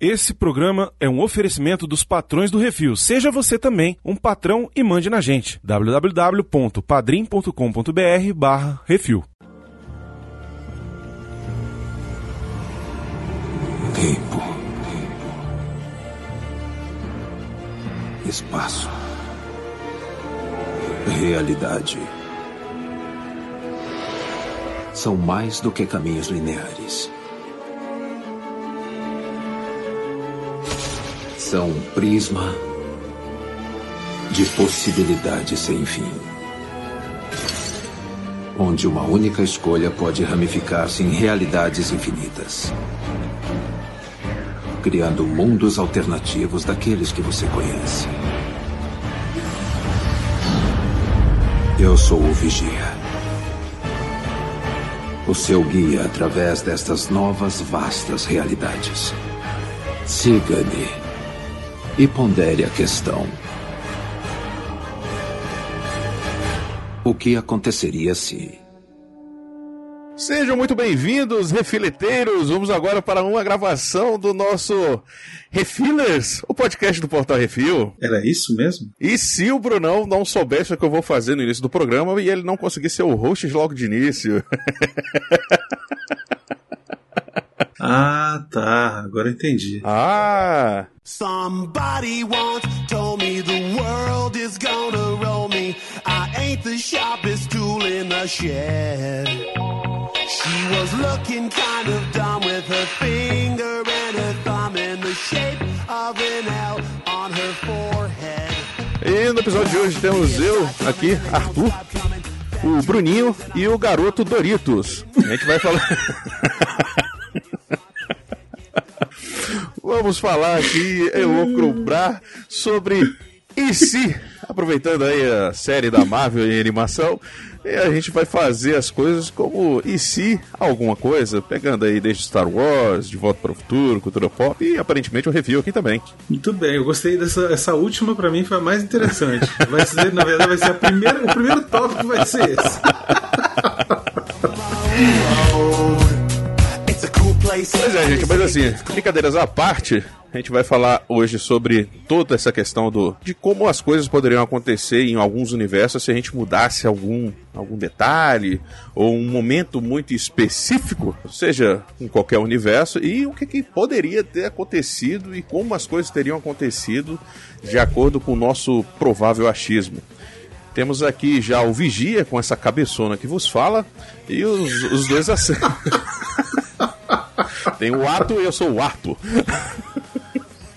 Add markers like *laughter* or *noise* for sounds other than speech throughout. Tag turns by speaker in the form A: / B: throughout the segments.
A: Esse programa é um oferecimento dos patrões do Refil. Seja você também um patrão e mande na gente. www.padrim.com.br barra Refil.
B: Tempo. Espaço. Realidade. São mais do que caminhos lineares. São um prisma de possibilidades sem fim. Onde uma única escolha pode ramificar-se em realidades infinitas. Criando mundos alternativos daqueles que você conhece. Eu sou o Vigia. O seu guia através destas novas vastas realidades. Siga-me e pondere a questão. O que aconteceria se.
A: Sejam muito bem-vindos, refileteiros! Vamos agora para uma gravação do nosso Refillers, o podcast do Portal Refil.
C: Era isso mesmo?
A: E se o Brunão não soubesse o que eu vou fazer no início do programa e ele não conseguir ser o host logo de início? *laughs*
C: Ah, tá. Agora entendi.
A: Ah!
D: Somebody once told me the world is gonna roll me. I ain't the sharpest tool in the shed. She was looking kind of dumb with her finger and her thumb in the shape of an L on her forehead.
A: E no episódio de hoje temos eu aqui, Arthur, o Bruninho e o garoto Doritos. A gente vai falar. *laughs* Vamos falar aqui, eu vou cobrar sobre e se, aproveitando aí a série da Marvel em animação, e a gente vai fazer as coisas como e se alguma coisa, pegando aí desde Star Wars, De Volta para o Futuro, Cultura Pop e aparentemente o review aqui também.
C: Muito bem, eu gostei dessa essa última pra mim foi a mais interessante. Vai ser, na verdade, vai ser a primeira, o primeiro tópico vai ser esse. *laughs*
A: Pois é, gente, mas assim, brincadeiras à parte, a gente vai falar hoje sobre toda essa questão do de como as coisas poderiam acontecer em alguns universos se a gente mudasse algum, algum detalhe ou um momento muito específico, seja em qualquer universo, e o que, que poderia ter acontecido e como as coisas teriam acontecido de acordo com o nosso provável achismo. Temos aqui já o Vigia com essa cabeçona que vos fala e os, os dois assim. *laughs* Tem o Ato e eu sou o Arto.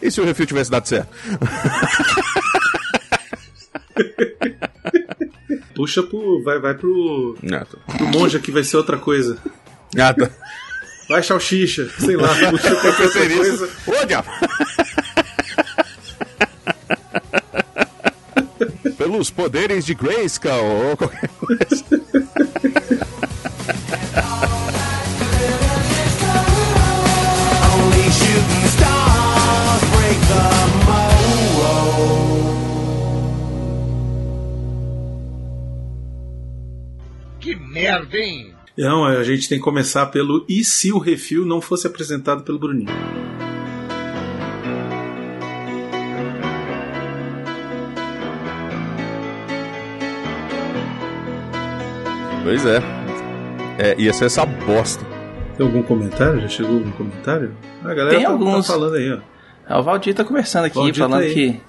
A: E se o refil tivesse dado certo?
C: Puxa pro. Vai, vai pro.
A: Ato.
C: pro monge aqui, vai ser outra coisa.
A: Ato.
C: Vai salsicha, sei lá, *laughs* puxa pra outra coisa.
A: Ô, diabo! Pelos poderes de Grayskull ou qualquer coisa.
E: Merda, hein?
C: Não, a gente tem que começar pelo e se o refil não fosse apresentado pelo Bruninho?
A: Pois é. É, ia ser essa bosta.
C: Tem algum comentário? Já chegou algum comentário? A galera
F: Tem
C: tá,
F: alguns.
C: tá falando aí, ó.
F: É, o Valdir tá conversando aqui,
C: Valdir tá
F: falando
C: aí.
F: que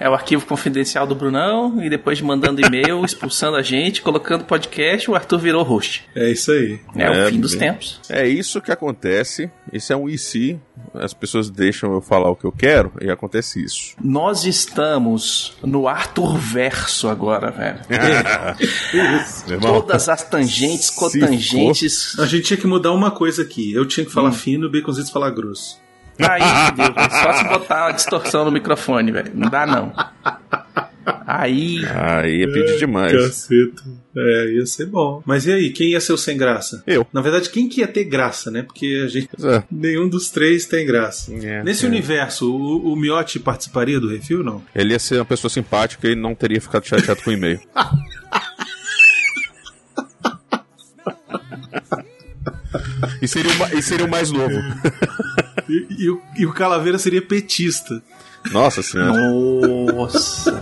F: é o arquivo confidencial do Brunão, e depois mandando e-mail, *laughs* expulsando a gente, colocando podcast, o Arthur virou host.
C: É isso aí.
F: É,
A: É,
F: o fim dos tempos.
A: É isso que acontece. Isso é um e se. As pessoas deixam eu falar o que eu quero e acontece isso.
F: Nós estamos no Arthur Verso agora, velho. *laughs* Todas as tangentes, cotangentes.
C: A gente tinha que mudar uma coisa aqui. Eu tinha que
F: Hum.
C: falar fino e o Baconzitos falar grosso.
F: Aí, velho. Só se botar uma distorção no microfone, velho. Não dá, não. Aí.
A: Aí é pedir demais.
C: Caceta. É, ia ser bom. Mas e aí, quem ia ser o sem graça?
A: Eu.
C: Na verdade, quem que ia ter graça, né? Porque a gente.
A: É.
C: Nenhum dos três tem graça.
A: É,
C: Nesse
A: é.
C: universo, o, o Miotti participaria do refil, não?
A: Ele ia ser uma pessoa simpática e não teria ficado chateado com o e-mail. *laughs* e, seria o, e seria o mais novo. *laughs*
C: E, e o, e o Calaveira seria petista.
A: Nossa senhora.
F: Nossa.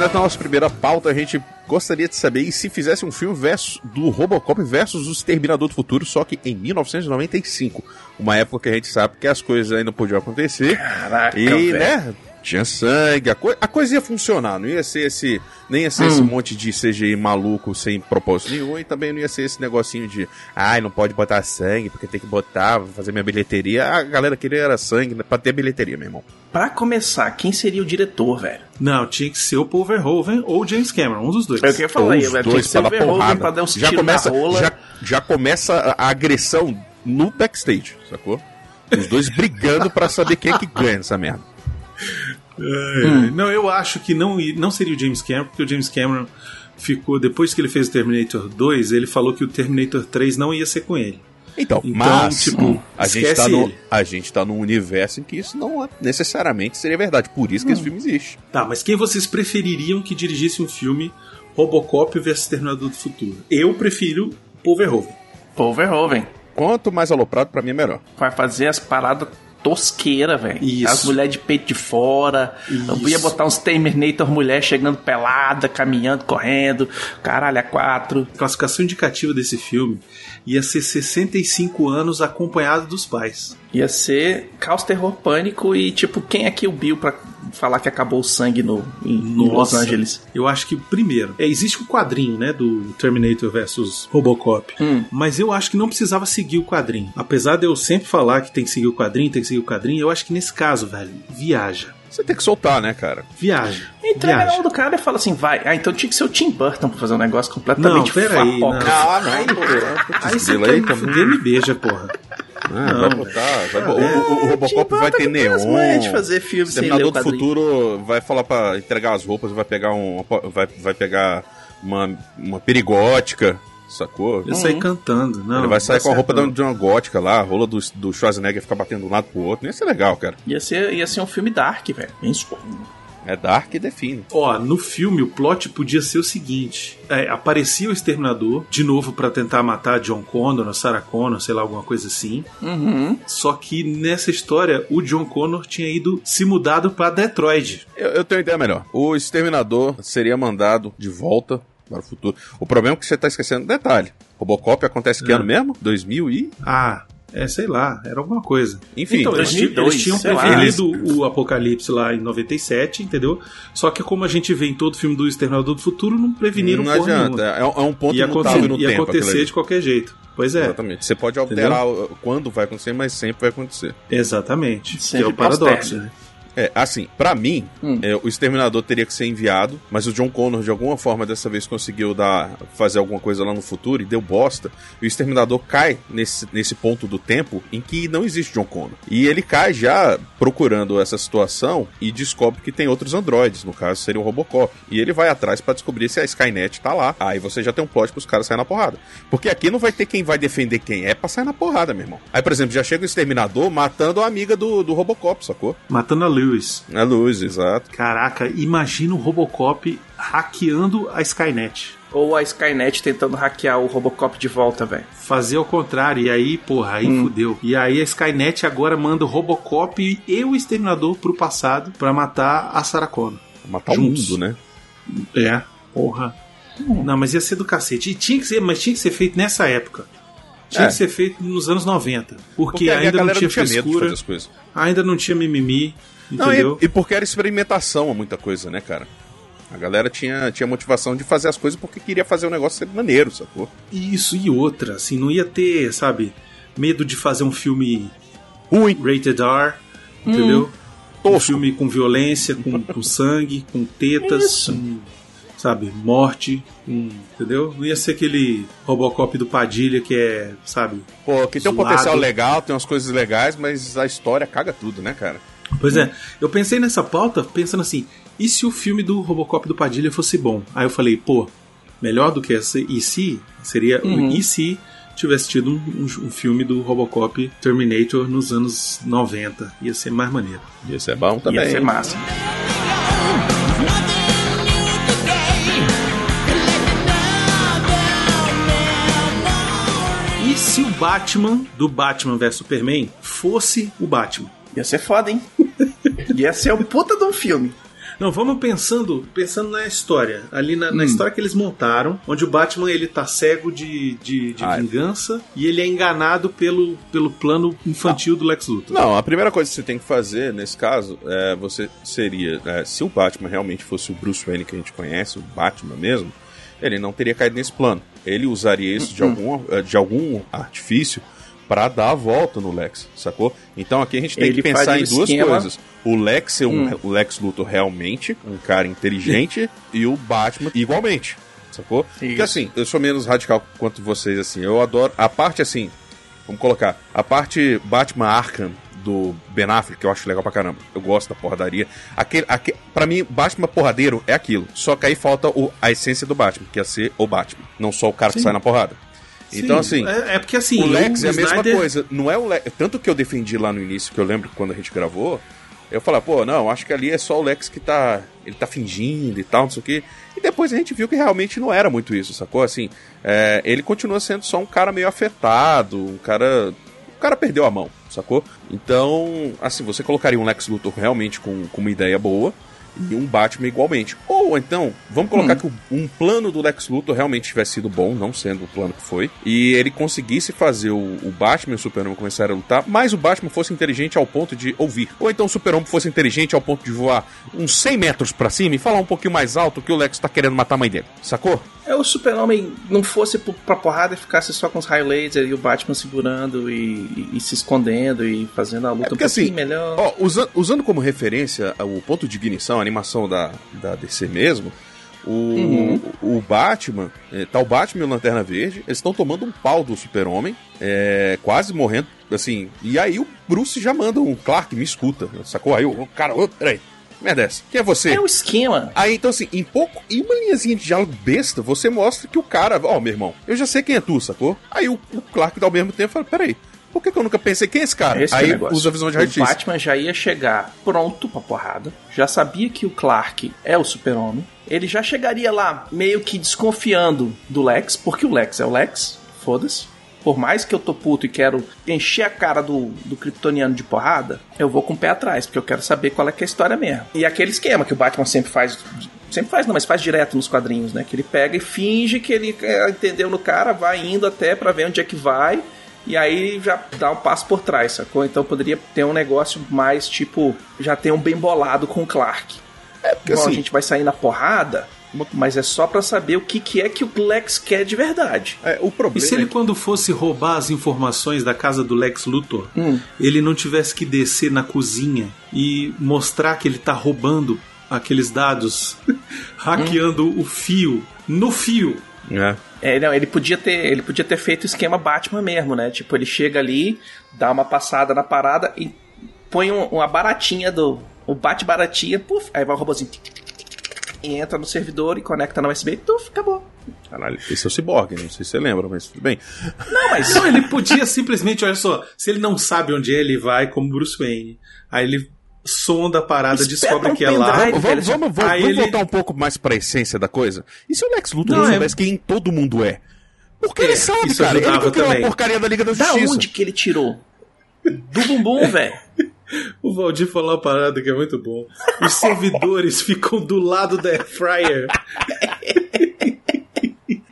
A: Na nossa primeira pauta, a gente gostaria de saber e se fizesse um filme versus, do Robocop versus o Exterminador do Futuro, só que em 1995. Uma época que a gente sabe que as coisas ainda podiam acontecer.
F: Caraca,
A: E,
F: velho.
A: né, tinha sangue, a, coi- a coisa ia funcionar, não ia ser esse. Nem ia ser esse monte de CGI maluco sem propósito nenhum, e também não ia ser esse negocinho de ai, não pode botar sangue, porque tem que botar, vou fazer minha bilheteria. A galera queria era sangue né, pra ter bilheteria, meu irmão.
F: Pra começar, quem seria o diretor, velho?
C: Não, tinha que ser o Paul Verhoeven ou James Cameron, um dos dois.
F: Eu queria falar aí, velho. Tinha
A: dois
F: que ser o
A: pra dar
F: Verhoeven
A: porrada.
F: pra dar uns
A: já começa,
F: na rola.
A: já, já começa a, a agressão no backstage, sacou? Os dois brigando pra saber quem é que ganha nessa merda.
C: É, Não, eu acho que não, não seria o James Cameron, porque o James Cameron ficou. Depois que ele fez o Terminator 2, ele falou que o Terminator 3 não ia ser com ele.
A: Então,
C: Então,
A: mas
C: tipo,
A: a, gente tá no,
C: ele.
A: a gente tá num universo em que isso não é- necessariamente seria verdade. Por isso que esse filme existe.
C: Tá, mas quem vocês prefeririam que dirigisse um filme Robocop versus Terminador do Futuro? Eu prefiro Paul Verhoeven.
F: Paul Verhoeven.
A: Quanto mais aloprado, pra mim é melhor.
F: Vai fazer as paradas tosqueira, velho. As mulheres de peito de fora. Eu
C: Isso.
F: ia botar uns Terminator mulher chegando pelada, caminhando, correndo. Caralho, a quatro.
C: A classificação indicativa desse filme ia ser 65 anos acompanhado dos pais.
F: Ia ser caos, terror, pânico e tipo, quem é que o Bill pra falar que acabou o sangue no, em, em Los Angeles?
C: Eu acho que, primeiro, é, existe um quadrinho, né, do Terminator versus Robocop.
F: Hum.
C: Mas eu acho que não precisava seguir o quadrinho. Apesar de eu sempre falar que tem que seguir o quadrinho, tem que seguir o quadrinho, eu acho que nesse caso, velho, viaja.
A: Você tem que soltar, né, cara?
C: Viaja.
F: Entrega na mão do cara e fala assim, vai. Ah, então tinha que ser o Tim Burton pra fazer um negócio completamente
C: Não, peraí, não.
A: Ah, não,
C: Aí,
A: pô.
C: Aí você quer
A: aí
C: me fuder, me beija, porra.
A: Ah, vai botar. vai
C: é.
A: o, o- o Robocop vai ter neon.
F: de fazer filme sem ler o
A: do. Futuro vai falar pra entregar as roupas, vai pegar um. Vai, vai pegar uma, uma perigótica, sacou?
C: Eu saí cantando. Não,
A: Ele vai sair
C: tá
A: com a roupa de uma gótica lá, a rola do, do Schwarzenegger ficar batendo de um lado pro outro. Ia ser legal, cara.
F: Ia ser, ia ser um filme dark, velho. Bem escuro.
A: É Dark e define.
C: Ó, no filme o plot podia ser o seguinte: é, aparecia o exterminador de novo pra tentar matar John Connor, ou Sarah Connor, sei lá, alguma coisa assim.
F: Uhum.
C: Só que nessa história o John Connor tinha ido se mudado pra Detroit.
A: Eu, eu tenho uma ideia melhor. O Exterminador seria mandado de volta para o futuro. O problema é que você tá esquecendo um detalhe. Robocop acontece que
C: Ah.
A: ano mesmo? 2000 e...
C: Ah, é, sei lá, era alguma coisa.
A: Enfim,
C: então, eles,
F: 2002,
C: eles tinham preferido o Apocalipse lá em 97, entendeu? Só que como a gente vê em todo filme do Exterminador do Futuro, não preveniram
A: não adianta.
C: nenhuma.
A: É, é um ponto
C: Ia, acontecer,
A: no
C: ia
A: tempo. aquilo
C: acontecer de qualquer jeito. Pois é,
A: Exatamente. Você pode alterar o- quando vai acontecer, mas sempre vai acontecer.
C: exatamente. Que
F: Sempre
C: é o paradoxo, né?
A: É, assim, pra mim,
F: Hum.
A: é, o Exterminador teria que ser enviado, mas o John Connor, de alguma forma, dessa vez conseguiu dar, fazer alguma coisa lá no futuro e deu bosta. E o Exterminador cai nesse, nesse ponto do tempo em que não existe John Connor. E ele cai já procurando essa situação e descobre que tem outros androides, no caso seria o Robocop. E ele vai atrás pra descobrir se a Skynet tá lá. Aí você já tem um plot pros caras saírem na porrada. Porque aqui não vai ter quem vai defender quem é pra sair na porrada, meu irmão. Aí, por exemplo, já chega o Exterminador matando a amiga do, do Robocop, sacou?
C: Matando a Lewis.
A: É luz, exato.
C: Caraca, imagina o Robocop hackeando a Skynet.
F: Ou a Skynet tentando hackear o Robocop de volta, velho.
C: Fazer ao contrário, e aí, porra, aí fudeu. E aí a Skynet agora manda o Robocop e o Exterminador pro passado pra matar a Sarah Connor.
A: Matar
C: Juntos.
A: o mundo, né?
C: É, porra. Não, mas ia ser do cacete. E tinha que ser, mas tinha que ser feito nessa época. Tinha
A: É.
C: que ser feito nos anos 90. Porque,
A: a
C: ainda não tinha
A: medo de
C: frescura,
A: fazer as coisas.
C: ainda não tinha mimimi,
A: Não,
C: entendeu?
A: e, e porque era experimentação a muita coisa, né, cara? A galera tinha, tinha motivação de fazer as coisas porque queria fazer o negócio ser maneiro, sacou?
C: Isso e outra, assim, não ia ter, sabe, medo de fazer um filme
A: Ruim,
C: rated R, entendeu? Um
A: tosco.
C: filme com violência, com, com sangue, com tetas, com, sabe, morte, com- entendeu? Não ia ser aquele Robocop do Padilha que é, sabe?
A: Pô, que tem um
C: Zoado.
A: potencial legal, tem umas coisas legais, mas a história caga tudo, né, cara?
C: Pois é, eu pensei nessa pauta pensando assim: e se o filme do Robocop do Padilha fosse bom? Aí eu falei, pô, melhor do que esse e se seria uhum. e se tivesse tido um, um, um, filme do Robocop Terminator nos anos 90. Ia ser mais maneiro.
A: Ia ser bom também.
F: Ia ser massa.
C: E se o Batman do Batman vs Superman fosse o Batman?
F: Ia ser foda, hein? Ia ser um puta de um filme.
C: Não, vamos pensando, pensando na história. Ali na,
A: Hum.
C: na história que eles montaram, onde o Batman ele tá cego de, de, de
A: Ah, é.
C: vingança e ele é enganado pelo, pelo plano infantil do Lex Luthor.
A: Não, a primeira coisa que você tem que fazer nesse caso é você seria é, se o Batman realmente fosse o Bruce Wayne que a gente conhece, o Batman mesmo, ele não teria caído nesse plano. Ele usaria isso de algum eh, de algum artifício pra dar a volta no Lex, sacou? Então aqui a gente tem
F: Ele
A: que pensar em duas
F: esquema-
A: coisas. O Lex ser um,
F: Hum.
A: o Lex Luthor realmente, um cara inteligente, *laughs* e o Batman igualmente. Sacou? Porque
F: Isso.
A: assim, eu sou menos radical quanto vocês, assim. Eu adoro. A parte assim, Vamos colocar. A parte Batman Arkham do Ben Affleck, que eu acho legal pra caramba. Eu gosto da porradaria. Aquele, aquele, pra mim, Batman porradeiro é aquilo. Só que aí falta o, a essência do Batman, que é ser o Batman. Não só o cara que
C: Sim.
A: sai na porrada. Então, assim,
C: É, é porque assim.
A: o Lex é a mesma
C: Snyder-
A: coisa. Não é o Lex. Tanto que eu defendi lá no início, que eu lembro quando a gente gravou. Eu falei, pô, não, acho que ali é só o Lex que tá. Ele tá fingindo e tal, não sei o quê. E depois a gente viu que realmente não era muito isso, sacou? Assim, é, ele continua sendo só um cara meio afetado, um cara. O cara perdeu a mão, sacou? Então, assim, você colocaria um Lex Luthor realmente com, com uma ideia boa e um Batman igualmente. Ou então, vamos colocar que o- um plano do Lex Luthor realmente tivesse sido bom, não sendo o plano que foi, e ele conseguisse fazer o, o Batman e o Super-Homem começarem a lutar, mas o Batman fosse inteligente ao ponto de ouvir. Ou então o Super-Homem fosse inteligente ao ponto de voar uns 100 metros pra cima e falar um pouquinho mais alto que o Lex tá querendo matar a mãe dele, sacou?
F: É o super-homem não fosse pra porrada e ficasse só com os raio laser e o Batman segurando e, e- e se escondendo e fazendo a luta
A: É porque
F: um
A: assim,
F: melhor.
A: Ó, usa- usando como referência o ponto de ignição, a animação da, da DC mesmo, o,
F: Uhum.
A: o Batman, é, tá o Batman e o Lanterna Verde, eles estão tomando um pau do Super-Homem, é, quase morrendo, assim, e aí o Bruce já manda um Clark, me escuta, sacou? Aí o cara, ô, peraí, merda dessa, quem é você?
F: É o esquema.
A: Aí, então, assim, em pouco, em uma linhazinha de diálogo besta, você mostra que o cara, ó, meu irmão, eu já sei quem é tu, sacou? Aí o, o Clark dá ao mesmo tempo e fala, peraí, por que, que eu nunca pensei quem é esse cara?
F: Esse é o
A: Aí usa a visão de
F: O
A: artista.
F: Batman já ia chegar pronto pra porrada, já sabia que o Clark é o super-homem, ele já chegaria lá meio que desconfiando do Lex, porque o Lex é o Lex, foda-se. Por mais que eu tô puto e quero encher a cara do, do kryptoniano de porrada, eu vou com o pé atrás, porque eu quero saber qual é que é a história mesmo. E aquele esquema que o Batman sempre faz Sempre faz, não, mas faz direto nos quadrinhos, né? Que ele pega e finge que ele é, entendeu no cara, vai indo até pra ver onde é que vai, e aí já dá um passo por trás, sacou? Então poderia ter um negócio mais tipo, já tem um bem bolado com o Clark. É, porque
A: assim-
F: a gente vai sair na porrada, mas é só pra saber o que, que é que o Lex quer de verdade.
A: É, o
C: E
A: problema
C: se ele,
A: é que-
C: quando fosse roubar as informações da casa do Lex Luthor,
F: Hum.
C: ele não tivesse que descer na cozinha e mostrar que ele tá roubando aqueles dados, *laughs* hackeando o fio, no fio.
A: É.
F: É, não, ele podia ter, ele podia ter feito o esquema Batman mesmo, né? Tipo, ele chega ali, dá uma passada na parada e põe um- uma baratinha do, o bate baratinha, puf, aí vai o robôzinho tic, tic, e entra no servidor e conecta na USB, tuf, acabou.
A: Caralho, esse é o Cyborg, não sei se você lembra, mas tudo bem.
F: Não, mas
C: Não, ele podia simplesmente, olha só, se ele não sabe onde é, ele vai como Bruce Wayne. Aí ele sonda a parada,
F: Espeta
C: descobre
F: um
C: que é lá.
A: Vamos, vamos, vamos, vamos
C: ele-
A: voltar um pouco mais pra essência da coisa? E se o Lex Luthor
C: Não,
A: não,
C: é-
A: soubesse quem todo mundo é? Porque ele
C: É,
A: sabe,
C: isso
A: cara. Ele criou a porcaria da Liga da
F: da
A: Justiça.
F: onde que ele tirou? Do bumbum, velho.
C: O Valdir falou uma parada que é muito bom. Os servidores *laughs* ficam do lado da Air Fryer. *laughs*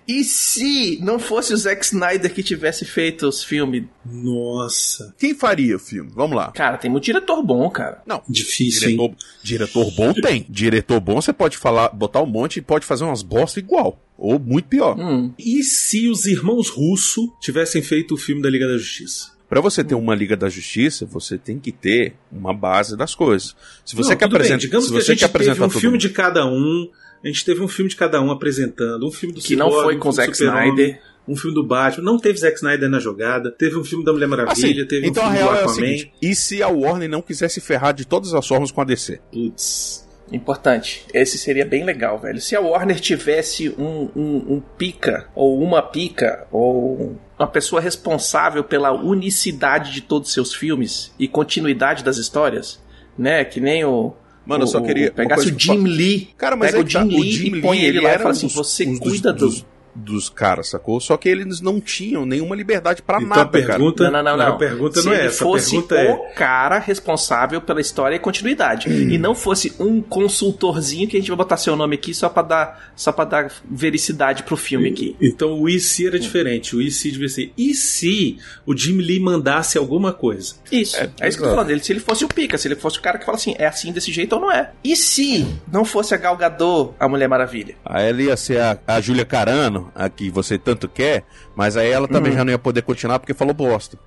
F: E se não fosse o Zack Snyder que tivesse feito os filmes?
C: Nossa.
A: Quem faria o filme? Vamos lá.
F: Cara, tem muito diretor bom, cara.
A: Não,
C: Difícil, hein?
A: diretor, diretor bom tem. Diretor bom você pode falar, botar um monte e pode fazer umas bosta igual. Ou muito pior.
F: Hum.
C: E se os irmãos Russo tivessem feito o filme da Liga da Justiça?
A: Pra você ter uma Liga da Justiça, você tem que ter uma base das coisas. Se você
C: Não,
A: quer apresentar,
C: Digamos
A: se
C: que a
A: você
C: gente
A: quer
C: teve um filme
A: mundo-
C: de cada um. A gente teve um filme de cada um apresentando. Um filme do
F: Que não foi
C: um
F: com
C: do
F: Zack Snyder.
C: Um filme do Batman. Não teve Zack Snyder na jogada. Teve um filme da Mulher Maravilha.
A: Assim,
C: teve
A: então
C: um
A: a
C: filme
A: real
C: do
A: é o
C: Aquaman.
A: seguinte: e se a Warner não quisesse ferrar de todas as formas com a DC?
C: Putz.
F: Importante. Esse seria bem legal, velho. Se a Warner tivesse um, um, um pica, ou uma pica, ou uma pessoa responsável pela unicidade de todos os seus filmes e continuidade das histórias, né? Que nem o.
A: Mano, eu só
F: o-
A: queria-
F: Pegasse o Jim Lee.
A: Cara, mas
F: pega
A: é
F: o Jim
A: tá,
F: Lee e põe ele lá e fala assim:
A: dos-
F: você
A: um dos-
F: cuida do.
A: Dos- caras, sacou? Só que eles não tinham nenhuma liberdade pra
C: Então
A: nada,
C: a pergunta,
F: Não, não, não, não.
C: a pergunta
F: Se
C: não é
F: ele
C: essa. A
F: fosse
C: pergunta é.
F: o cara responsável pela história e continuidade. E não fosse um consultorzinho que a gente vai botar seu nome aqui só pra dar, só pra dar vericidade pro filme aqui.
C: Então o se era diferente. O e se devia ser. E se o Jim Lee mandasse alguma coisa?
F: Isso. É, isso que eu tô falando dele. Se ele fosse o pica, se ele fosse o cara que fala assim, é assim desse jeito ou não é. E se não fosse a Gal Gadot, a Mulher Maravilha?
A: Aí ela ia ser a, a Júlia Carano, a que você tanto quer, mas aí ela também já não ia poder continuar porque falou bosta.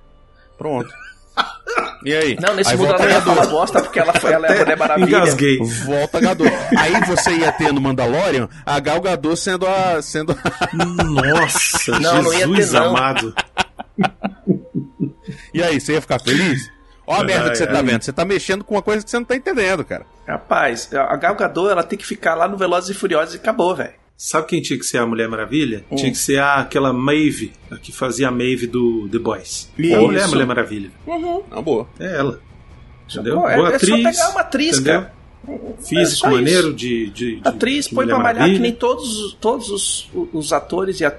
A: Pronto. E aí?
F: Não, nesse
A: aí
F: mundo ela ia falar bosta porque ela, foi, ela é a Mulher Maravilha.
C: Engasguei.
A: Volta Gadot. Aí você ia ter no Mandalorian a Gal Gadot sendo a. Sendo a...
C: Nossa,
F: Não, não ia ter,
C: Jesus
F: não.
C: amado.
A: E aí, você ia ficar feliz? Ó a merda que você
C: Ai,
A: tá
C: ai.
A: vendo. Você tá mexendo com uma coisa que você não tá entendendo, cara.
F: Rapaz, a Gal Gadot, ela tem que ficar lá no Velozes e Furiosos e acabou, velho.
C: Sabe quem tinha que ser a Mulher Maravilha?
F: Hum.
C: Tinha que ser a, aquela Maeve, a que fazia a Maeve do The Boys.
F: Isso.
C: A mulher Mulher Maravilha.
A: Não, boa.
C: É ela. Entendeu?
F: Pô, é-
C: Boa
F: é só
C: atriz.
F: pegar uma atriz,
C: entendeu?
F: cara.
C: Físico
F: só
C: maneiro de, de, de.
F: Atriz, põe pra malhar que nem todos, todos os, os atores e, a-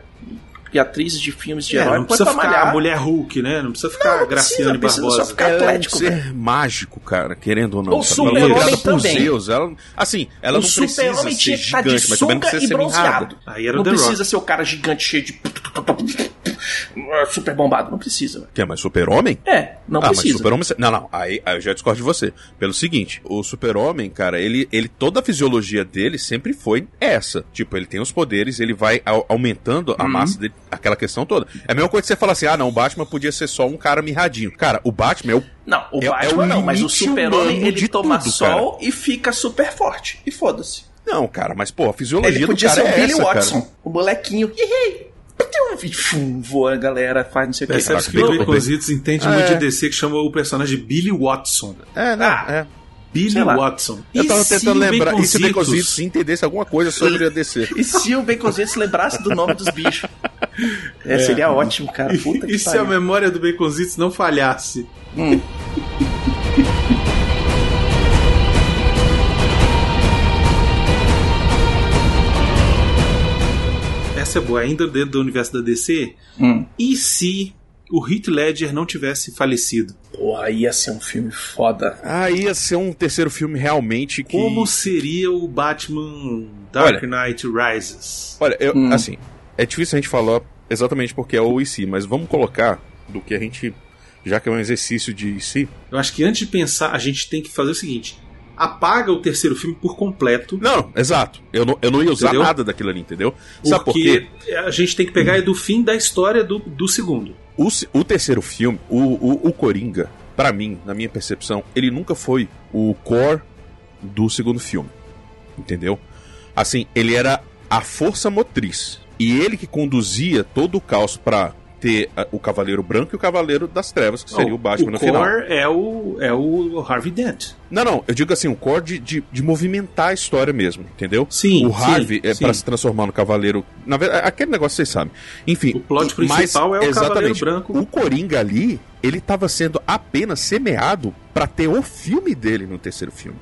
F: e atrizes de filmes de
C: É,
F: herói.
C: não precisa ficar
F: malhar.
C: a mulher Hulk, né? Não precisa ficar
F: Não, não
C: Graciane
F: precisa, precisa só
C: Barbosa.
F: ficar-
A: Ela é
F: atlético,
A: ser mágico, cara, querendo ou não.
F: O
A: sabe? Ela
F: super-homem também.
A: Zeus. Ela, assim, ela
F: o
A: não precisa ser gigante, mas também não precisa ser
F: bronzeado.
A: mirrada.
C: Aí era
F: não precisa ser o cara gigante cheio de. Super bombado. Não precisa. velho.
A: Que é mais super-homem?
F: É, não
A: ah, mas
F: precisa.
A: super-homem... Não, não, aí, aí eu já discordo de você. Pelo seguinte, o super-homem, cara, ele, ele... Toda a fisiologia dele sempre foi essa. Tipo, ele tem os poderes, ele vai au- aumentando a massa dele, aquela questão toda. É a mesma coisa que você falar assim, ah, não, o Batman podia ser só um cara mirradinho. Cara, o Batman é o...
F: Não, o
A: É- é
F: Batman
A: o
F: não, mas o super-homem ele
A: de
F: toma
A: tudo,
F: sol e fica super forte. E foda-se.
A: Não, cara, mas, pô, a fisiologia
F: Ele
A: do
F: podia
A: cara
F: ser o
A: é
F: Billy
A: essa,
F: Watson,
A: cara.
F: o molequinho. Fum, voa a galera, faz não sei o que.
C: Percebe que o Baconzitos entende
A: Ah,
C: muito de
A: é.
C: DC que chama o personagem de Billy Watson.
A: É, não,
F: Ah,
A: é.
C: Billy. Watson.
A: Eu tava
C: E
A: tentando lembrar, e se o
C: Baconzitos-
A: Baconzitos entendesse alguma coisa sobre a DC? *laughs*
F: E se o Baconzinho se lembrasse do nome dos bichos? É, seria ótimo, cara. Puta que
C: E se a memória do Baconzitos não falhasse? Essa é boa, ainda dentro do universo da DC.
F: Hum.
C: E se o Heath Ledger não tivesse falecido?
F: Porra, ia ser um filme foda.
A: Ah, ia ser um terceiro filme realmente que...
C: Como seria o Batman Dark
A: Olha.
C: Knight Rises?
A: Olha, eu,
F: Hum.
A: assim, é difícil a gente falar exatamente porque é o IC, mas vamos colocar do que a gente... Já que é um exercício de IC...
C: Eu acho que antes de pensar, a gente tem que fazer o seguinte: apaga o terceiro filme por completo.
A: Não, exato. Eu não, eu não ia usar
C: Entendeu?
A: nada daquilo ali, entendeu? Sabe por
C: Porque
A: quê?
C: a gente tem que pegar é do fim da história do, do segundo.
A: O, o terceiro filme, o, o, o Coringa, pra mim, na minha percepção, ele nunca foi o core do segundo filme. Entendeu? Assim, ele era a força motriz. E ele que conduzia todo o caos pra ter o Cavaleiro Branco e o Cavaleiro das Trevas, que seria
C: Não,
A: o Batman
C: o
A: no final.
C: core é o, é o Harvey Dent.
A: Não, não, eu digo assim, o core de, de, de movimentar a história mesmo, entendeu?
C: Sim,
A: O Harvey,
C: sim,
A: é,
C: sim.
A: pra se transformar no Cavaleiro. Na verdade, aquele negócio vocês sabem. Enfim.
C: O plot
A: mas-
C: principal é o Cavaleiro
A: exatamente,
C: Branco.
A: O Coringa ali, ele tava sendo apenas semeado pra ter o filme dele no terceiro filme.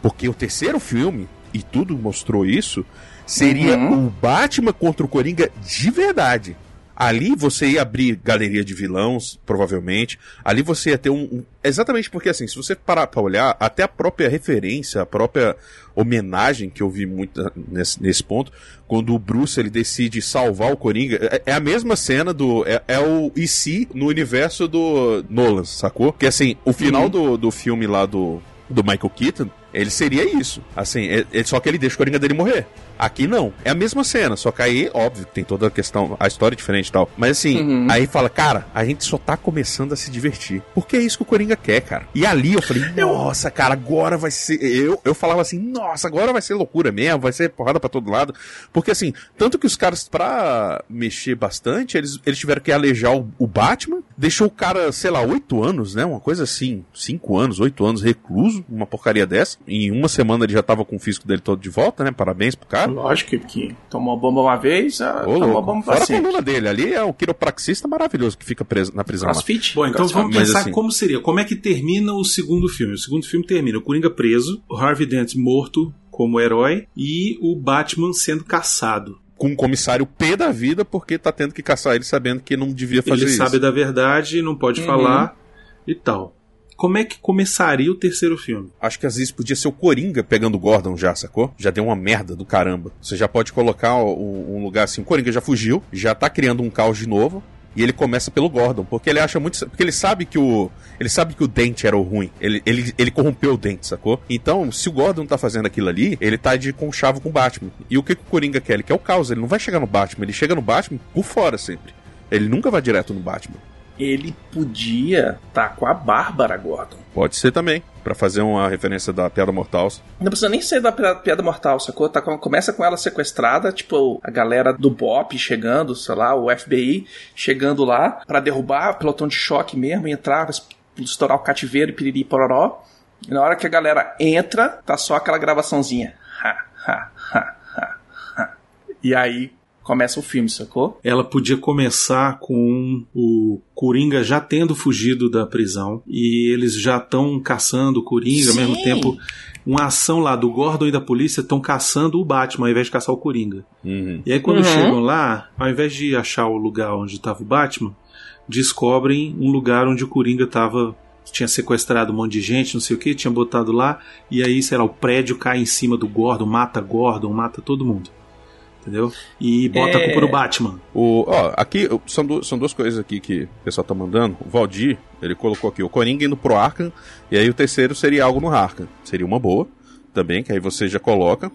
A: Porque o terceiro filme, e tudo mostrou isso, seria
F: Uhum.
A: o Batman contra o Coringa de verdade. Ali você ia abrir galeria de vilões, provavelmente. Ali você ia ter um. um- Exatamente porque, assim, se você parar pra olhar, até a própria referência, a própria homenagem que eu vi muito nesse, nesse ponto, quando o Bruce ele decide salvar o Coringa, é, é a mesma cena do. É, é o e se no universo do Nolan, sacou? Que assim, o final do, do filme lá do, do Michael Keaton, ele seria isso. Assim, é só que ele deixa o Coringa dele morrer. Aqui não. É a mesma cena, só que aí, óbvio, tem toda a questão, a história é diferente e tal. Mas assim,
F: Uhum.
A: aí fala, cara, a gente só tá começando a se divertir. Porque é isso que o Coringa quer, cara. E ali eu falei, nossa, cara, agora vai ser. Eu, eu falava assim, nossa, agora vai ser loucura mesmo, vai ser porrada pra todo lado. Porque assim, tanto que os caras, pra mexer bastante, eles, eles tiveram que alejar o, o Batman, deixou o cara, sei lá, oito anos, né? Uma coisa assim, cinco anos, oito anos recluso, uma porcaria dessa. Em uma semana ele já tava com o físico dele todo de volta, né? Parabéns pro cara.
F: Lógico que- que tomou a bomba uma vez, ah,
A: Ô,
F: tomou a
A: louco.
F: bomba pra
A: Fora a coluna dele, ali é o quiropraxista maravilhoso que fica preso na prisão lá.
F: Crossfit?
C: Bom, então
F: Crossfit.
C: vamos
A: Mas
C: pensar
A: assim-
C: como seria. Como é que termina o segundo filme? O segundo filme termina o Coringa preso, o Harvey Dent morto como herói e o Batman sendo caçado.
A: com um comissário P da vida porque tá tendo que caçar ele sabendo que não devia fazer
C: Ele
A: isso.
C: sabe da verdade, não pode
F: Uhum.
C: falar e tal. Como é que começaria o terceiro filme?
A: Acho que às vezes podia ser o Coringa pegando o Gordon já, sacou? Já deu uma merda do caramba. Você já pode colocar um lugar assim, o Coringa já fugiu, já tá criando um caos de novo. E ele começa pelo Gordon, porque ele acha muito. Porque ele sabe que o. Ele sabe que o dente era o ruim. Ele, ele, ele corrompeu o dente, sacou? Então, se o Gordon tá fazendo aquilo ali, ele tá de conchavo com o Batman. E o que, que o Coringa quer? Ele quer o caos. Ele não vai chegar no Batman, ele chega no Batman por fora sempre. Ele nunca vai direto no Batman.
F: Ele podia estar com a Bárbara Gordon.
A: Pode ser também, Pra fazer uma referência da piada mortal.
F: Não precisa nem ser da piada mortal, sacou? Tá com- começa com ela sequestrada, tipo, a galera do BOP chegando, sei lá, o FBI chegando lá pra derrubar o pelotão de choque mesmo, entrar, es- estourar o cativeiro e piriri pororó. E na hora que a galera entra, tá só aquela gravaçãozinha. Ha, ha, ha, ha, ha. E aí começa o filme, sacou?
C: Ela podia começar com o Coringa já tendo fugido da prisão e eles já estão caçando o Coringa ao
F: Sim.
C: mesmo tempo. Uma ação lá do Gordon e da polícia estão caçando o Batman ao invés de caçar o Coringa.
A: Uhum.
C: E aí quando
F: Uhum.
C: chegam lá, ao invés de achar o lugar onde estava o Batman, descobrem um lugar onde o Coringa estava tinha sequestrado um monte de gente, não sei o que, tinha botado lá, e aí, sei lá, o prédio cai em cima do Gordon, mata Gordon, mata todo mundo. Entendeu? E bota a
F: É.
C: culpa no Batman.
A: O, ó, aqui são, du- são duas coisas aqui que o pessoal tá mandando. O Valdir, ele colocou aqui o Coringa indo pro Arkham, e aí o terceiro seria algo no Arkham. Seria uma boa também, que aí você já coloca.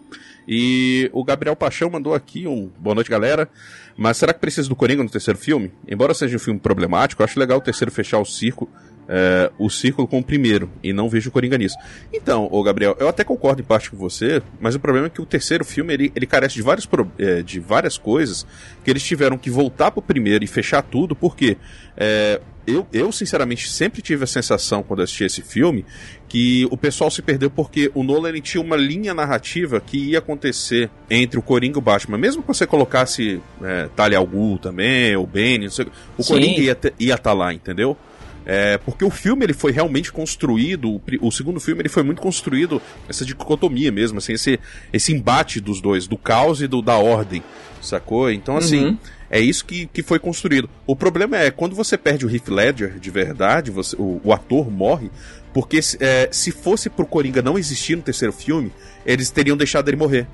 A: E o Gabriel Paixão mandou aqui um boa noite, galera. Mas será que precisa do Coringa no terceiro filme? Embora seja um filme problemático, eu acho legal o terceiro fechar o circo, é, o círculo com o primeiro, e não vejo o Coringa nisso. Então, ô Gabriel, eu até concordo em parte com você, mas o problema é que o terceiro filme ele, ele carece de, vários, é, de várias coisas que eles tiveram que voltar pro primeiro e fechar tudo, porque é, eu, eu, sinceramente, sempre tive a sensação, quando assisti esse filme, que o pessoal se perdeu porque o Nolan ele tinha uma linha narrativa que ia acontecer entre o Coringa e o Batman. Mesmo que você colocasse é, Talia al Ghul também, ou Bane, não sei, o
F: Sim.
A: Coringa ia estar tá lá, entendeu? É, porque o filme ele foi realmente construído, o, o segundo filme ele foi muito construído, essa dicotomia mesmo, assim, esse, esse embate dos dois, do caos e do, da ordem, sacou? Então, assim,
F: Uhum.
A: é isso que, que foi construído. O problema é, quando você perde o Heath Ledger de verdade, você, o, o ator morre, porque se- é, se fosse pro Coringa não existir no terceiro filme, eles teriam deixado ele morrer.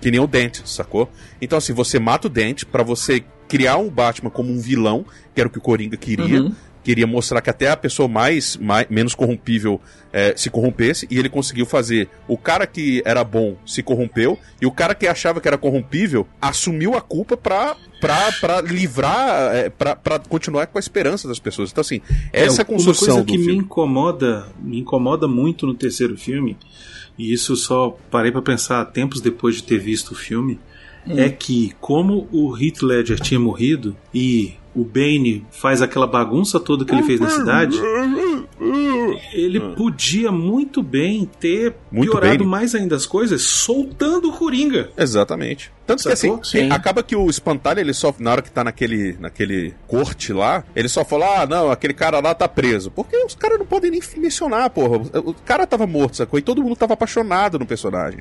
A: Que nem o Dente, sacou? Então, assim, você mata o Dente pra você criar um Batman como um vilão, que era o que o Coringa queria.
F: Uhum.
A: Queria mostrar que até a pessoa mais, mais menos corrompível é, se corrompesse, e ele conseguiu fazer. O cara que era bom se corrompeu, e o cara que achava que era corrompível assumiu a culpa pra, pra, pra livrar, é, pra, pra continuar com a esperança das pessoas. Então, assim, essa é a
C: uma
A: construção
C: coisa
A: do
C: que me
A: filme.
C: incomoda, me incomoda muito no terceiro filme, e isso só parei pra pensar tempos depois de ter visto o filme,
A: Hum.
C: é que como o Heath Ledger tinha morrido e o Bane faz aquela bagunça toda que ele fez na cidade, ele podia muito bem ter.
A: Muito
C: piorado
A: Bane.
C: mais ainda as coisas soltando o Coringa.
A: Exatamente. Tanto que assim,
F: Sim.
A: acaba que o espantalho, ele só, na hora que tá naquele, naquele corte lá, ele só fala, ah, não, aquele cara lá tá preso. Porque os caras não podem nem mencionar, porra. O o cara tava morto, sacou? E todo mundo tava apaixonado no personagem.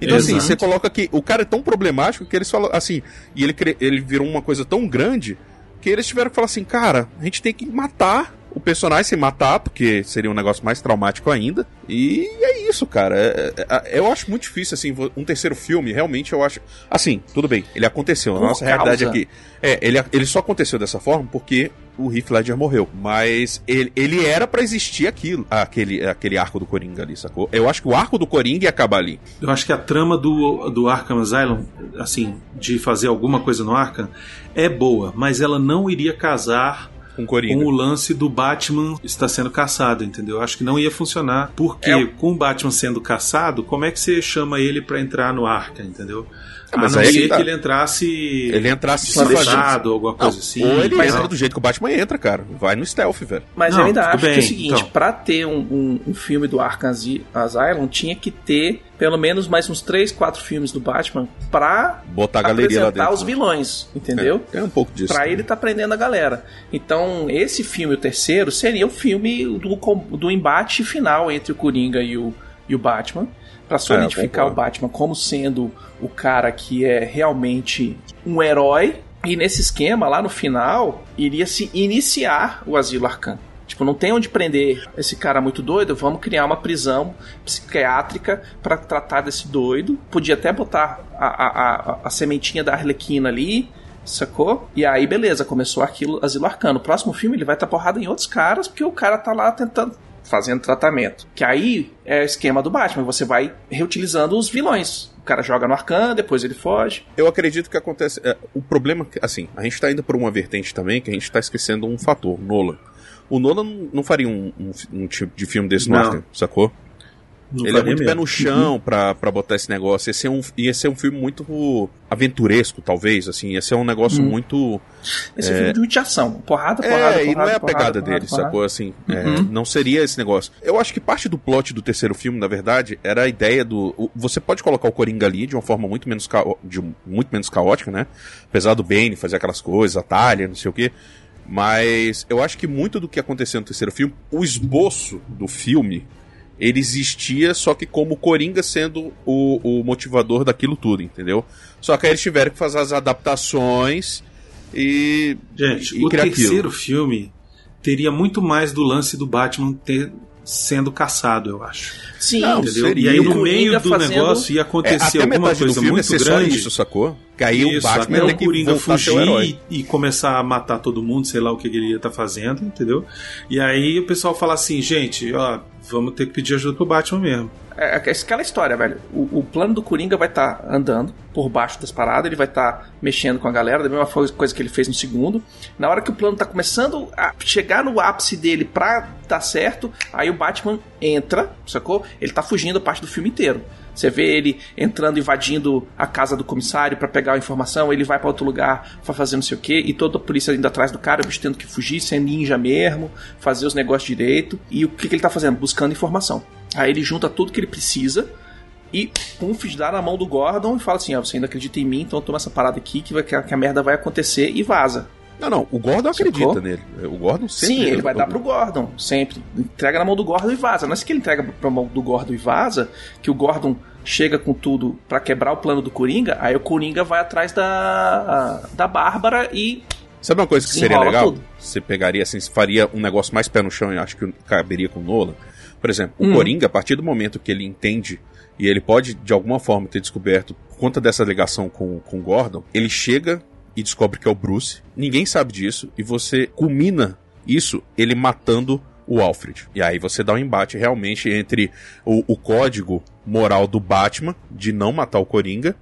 A: Então, assim,
C: Exato.
A: você coloca que o cara é tão problemático que eles falam, assim, e ele, ele virou uma coisa tão grande que eles tiveram que falar assim, cara, a gente tem que matar o personagem sem matar, porque seria um negócio mais traumático ainda. E é isso, cara. É- é- é- eu acho muito difícil, assim, um terceiro filme, realmente eu acho. Assim, tudo bem, ele aconteceu. A nossa realidade
F: causa.
A: aqui. É, ele, ele só aconteceu dessa forma porque o Heath Ledger morreu. Mas ele, ele era pra existir aquilo, aquele, aquele arco do Coringa ali, sacou? Eu acho que o arco do Coringa ia acabar ali.
C: Eu acho que a trama do, do Arkham Asylum, assim, de fazer alguma coisa no Arkham, é boa, mas ela não iria casar
A: Com
C: com o lance do Batman está sendo caçado, entendeu? Eu acho que não ia funcionar, porque
F: É
C: com o Batman sendo caçado, como é que você chama ele pra entrar no Arkham, entendeu? A
A: mas
C: não
A: aí
C: ser
A: que tá.
C: que ele entrasse
A: Ele entrasse
C: ou alguma
A: Não,
C: coisa assim.
A: ou ele
C: e
A: entra
C: tal.
A: do jeito que o Batman entra, cara. Vai no stealth, velho.
F: Mas
C: Não,
F: eu ainda acho que é
C: bem,
F: o seguinte,
C: então.
F: pra ter um, um, um filme do Arkham Asy- Asylum, tinha que ter pelo menos mais uns 3, 4 filmes do Batman pra
A: Botar a galeria lá
F: apresentar
A: dentro.
F: os vilões, entendeu?
A: É, é um pouco disso.
F: Pra ele tá prendendo a galera. Então, esse filme, o terceiro, seria o filme do, do embate final entre o Coringa e o, e o Batman. Pra solidificar
A: É, eu
F: o. Batman como sendo o cara que é realmente um herói. E nesse esquema, lá no final, iria se iniciar o Asilo Arcano. Tipo, não tem onde prender esse cara muito doido, vamos criar uma prisão psiquiátrica pra tratar desse doido. Podia até botar a, a, a, a sementinha da Arlequina ali, sacou? E aí, beleza, começou aquilo, Asilo Arcano. O próximo filme ele vai estar porrada em outros caras, porque o cara tá lá tentando. Fazendo tratamento. Que aí é o esquema do Batman. Você vai reutilizando os vilões. O cara joga no Arcano, depois ele foge.
A: Eu acredito que acontece. é, o problema, é que, assim, a gente tá indo por uma vertente também que a gente tá esquecendo um fator, Nolan. O Nolan não- faria um, um, um tipo de filme desse no. Arkham, sacou?
C: Não
A: Ele é muito pé
C: mesmo.
A: no chão pra, pra botar esse negócio. Ia ser, um, ia ser um filme muito aventuresco, talvez, assim. Ia ser um negócio muito.
F: Esse filme de ação. Porrada, porrada,
A: É,
F: porrada.
A: e não é a
F: porrada,
A: pegada
F: porrada,
A: dele,
F: porrada.
A: sacou? Assim, é, não seria esse negócio. Eu acho que parte do plot do terceiro filme, na verdade, era a ideia do. o- Você pode colocar o Coringa ali de uma forma muito menos, cao- de muito menos caótica, né? Apesar do Bane fazer aquelas coisas, a Talia, não sei o quê. Mas eu acho que muito do que aconteceu no terceiro filme, o esboço do filme, ele existia, só que como Coringa sendo o, o motivador daquilo tudo, entendeu? Só que aí eles tiveram que fazer as adaptações e.
C: Gente,
A: e
C: o
A: criar
C: terceiro
A: aquilo.
C: filme teria muito mais do lance do Batman ter sendo caçado, eu acho.
F: Sim,
A: Não,
C: Entendeu?
A: seria.
C: E aí
F: E o
C: no
F: Coringa
C: meio do
F: fazendo-
C: negócio ia
A: É,
C: acontecer
A: até
C: alguma coisa muito
A: ser só
C: grande.
A: isso, sacou? Que aí o Batman
C: até o Coringa
A: o
C: fugir e, e começar a matar todo mundo, sei lá o que ele ia estar fazendo, entendeu? E aí o pessoal fala assim, gente, ó, vamos ter que pedir ajuda pro Batman mesmo.
F: É aquela história, velho. O, o plano do Coringa vai estar andando por baixo das paradas, ele vai estar mexendo com a galera, da mesma coisa que ele fez no segundo. Na hora que o plano tá começando a chegar no ápice dele pra dar certo, aí o Batman entra, sacou? Ele tá fugindo a parte do filme inteiro. Você vê ele entrando, invadindo a casa do comissário pra pegar a informação, ele vai pra outro lugar pra fazer não sei o que, e toda a polícia indo atrás do cara, o bicho tendo que fugir, ser ninja mesmo, fazer os negócios direito. E o que, que ele tá fazendo? Buscando informação. Aí ele junta tudo que ele precisa e pumf, dá na mão do Gordon e fala assim: ó, você ainda acredita em mim, então toma essa parada aqui que, vai, que, a, que a merda vai acontecer e vaza.
A: Não, não, o Gordon
F: Sacou?
A: acredita nele. O Gordon sempre.
F: Sim, ele vai dar pro Gordon, sempre. Entrega na mão do Gordon e vaza. Não é assim que ele entrega pra mão do Gordon e vaza, que o Gordon chega com tudo pra quebrar o plano do Coringa, aí o Coringa vai atrás da, da Bárbara e
A: Sabe uma coisa que seria legal?
F: tudo.
A: Você pegaria assim, você faria um negócio mais pé no chão e acho que caberia com o Nolan. Por exemplo, o
F: Hum.
A: Coringa, a partir do momento que ele entende e ele pode, de alguma forma, ter descoberto, por conta dessa ligação com, com o Gordon, ele chega e descobre que é o Bruce. Ninguém sabe disso e você culmina isso ele matando o Alfred. E aí você dá um embate realmente entre o, o código moral do Batman de não matar o Coringa,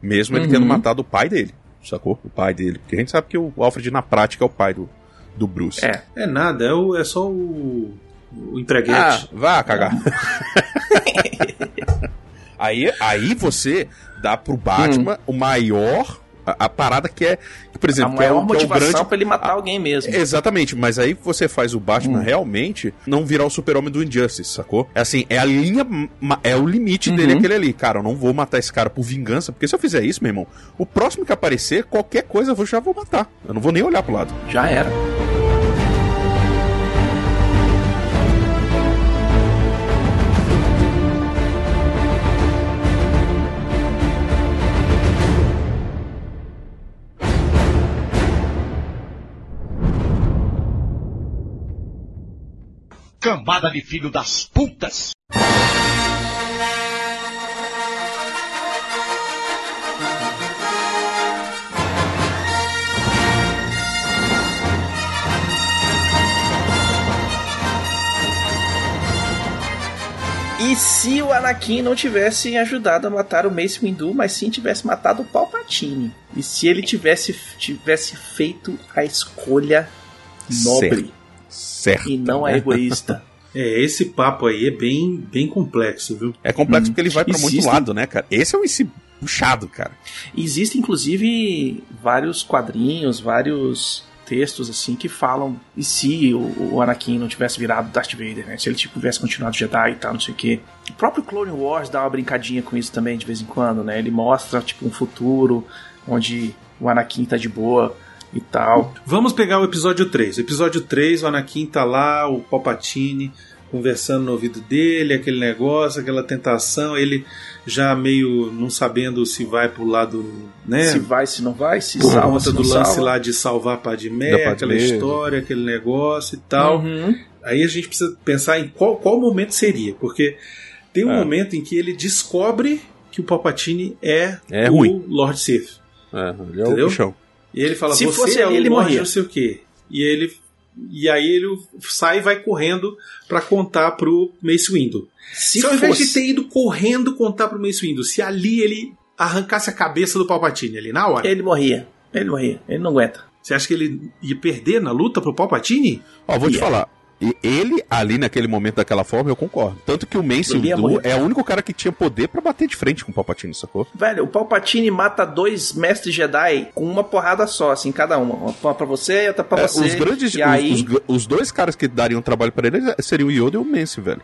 A: mesmo ele
F: Uhum.
A: tendo matado o pai dele. Sacou? O pai dele. Porque a gente sabe que o Alfred, na prática, é o pai do, do Bruce.
F: É.
C: É nada, é, o, é só o, o
A: Ah, vá cagar. *laughs* aí, aí você dá pro Batman o maior. A, a parada que é. Que, por
F: a
A: exemplo, que é,
F: maior
A: é o
F: motivação
A: grande.
F: pra ele matar alguém mesmo.
A: Exatamente, mas aí você faz o Batman
F: Hum.
A: realmente não virar o super-homem do Injustice, sacou? É assim, é a linha, é o limite
F: Uhum.
A: dele aquele ali. Cara, eu não vou matar esse cara por vingança, porque se eu fizer isso, meu irmão, o próximo que aparecer, qualquer coisa eu já vou matar. Eu não vou nem olhar pro lado.
F: Já era.
E: Cambada de filho das putas!
F: E se o Anakin não tivesse ajudado a matar o Mace Windu, mas sim tivesse matado o Palpatine? E se ele tivesse, tivesse feito a escolha nobre
A: Certo.
F: E não a
A: né?
F: egoísta? *laughs*
C: É, esse papo aí é bem, bem complexo, viu?
A: É complexo porque ele vai pra muito lado, né, cara? Esse é um esse puxado, cara.
F: Existem, inclusive, vários quadrinhos, vários textos, assim, que falam e se o, o Anakin não tivesse virado Darth Vader, né? Se ele, tipo, tivesse continuado Jedi e tal, não sei o quê. O próprio Clone Wars dá uma brincadinha com isso também, de vez em quando, né? Ele mostra, tipo, um futuro onde o Anakin tá de boa e tal.
C: Vamos pegar o episódio 3. O episódio 3, o Anakin tá lá, o Palpatine, conversando no ouvido dele, aquele negócio, aquela tentação, ele já meio não sabendo se vai pro lado, né?
F: Se vai, se não vai, se
C: por
F: salva,
C: conta
F: se
C: do
F: não
C: lance
F: salva.
C: lá de salvar a Padmé, aquela história, aquele negócio e tal.
F: Uhum.
C: Aí a gente precisa pensar em qual, qual momento seria, porque tem um
A: É.
C: momento em que ele descobre que o Palpatine é,
A: É
C: o
A: ruim.
C: Lord Sith.
A: É, ele é o
C: Entendeu?
A: bichão.
C: E ele fala,
F: Se
C: você
F: fosse
C: é
F: ele, ele morria.
C: não sei o quê. E ele e aí ele sai e vai correndo pra contar pro Mace Windu.
F: Se
C: Se ao invés de ter ido correndo contar pro Mace Windu, se ali ele arrancasse a cabeça do Palpatine ali na hora,
F: Ele morria. Ele morria. Ele não aguenta.
C: você acha que ele ia perder na luta pro Palpatine?
A: Ó, vou te
F: Yeah.
A: falar. E- Ele, ali naquele momento, daquela forma, eu concordo. Tanto que o Mace Windu
F: morrer.
A: é o único cara que tinha poder pra bater de frente com o Palpatine, sacou?
F: Velho, o Palpatine mata dois mestres Jedi com uma porrada só, assim, cada uma. Uma pra você e outra pra
A: É,
F: você.
A: os grandes. Os-
F: aí,
A: os, os dois caras que dariam trabalho pra ele seriam o Yoda e o Mace, velho.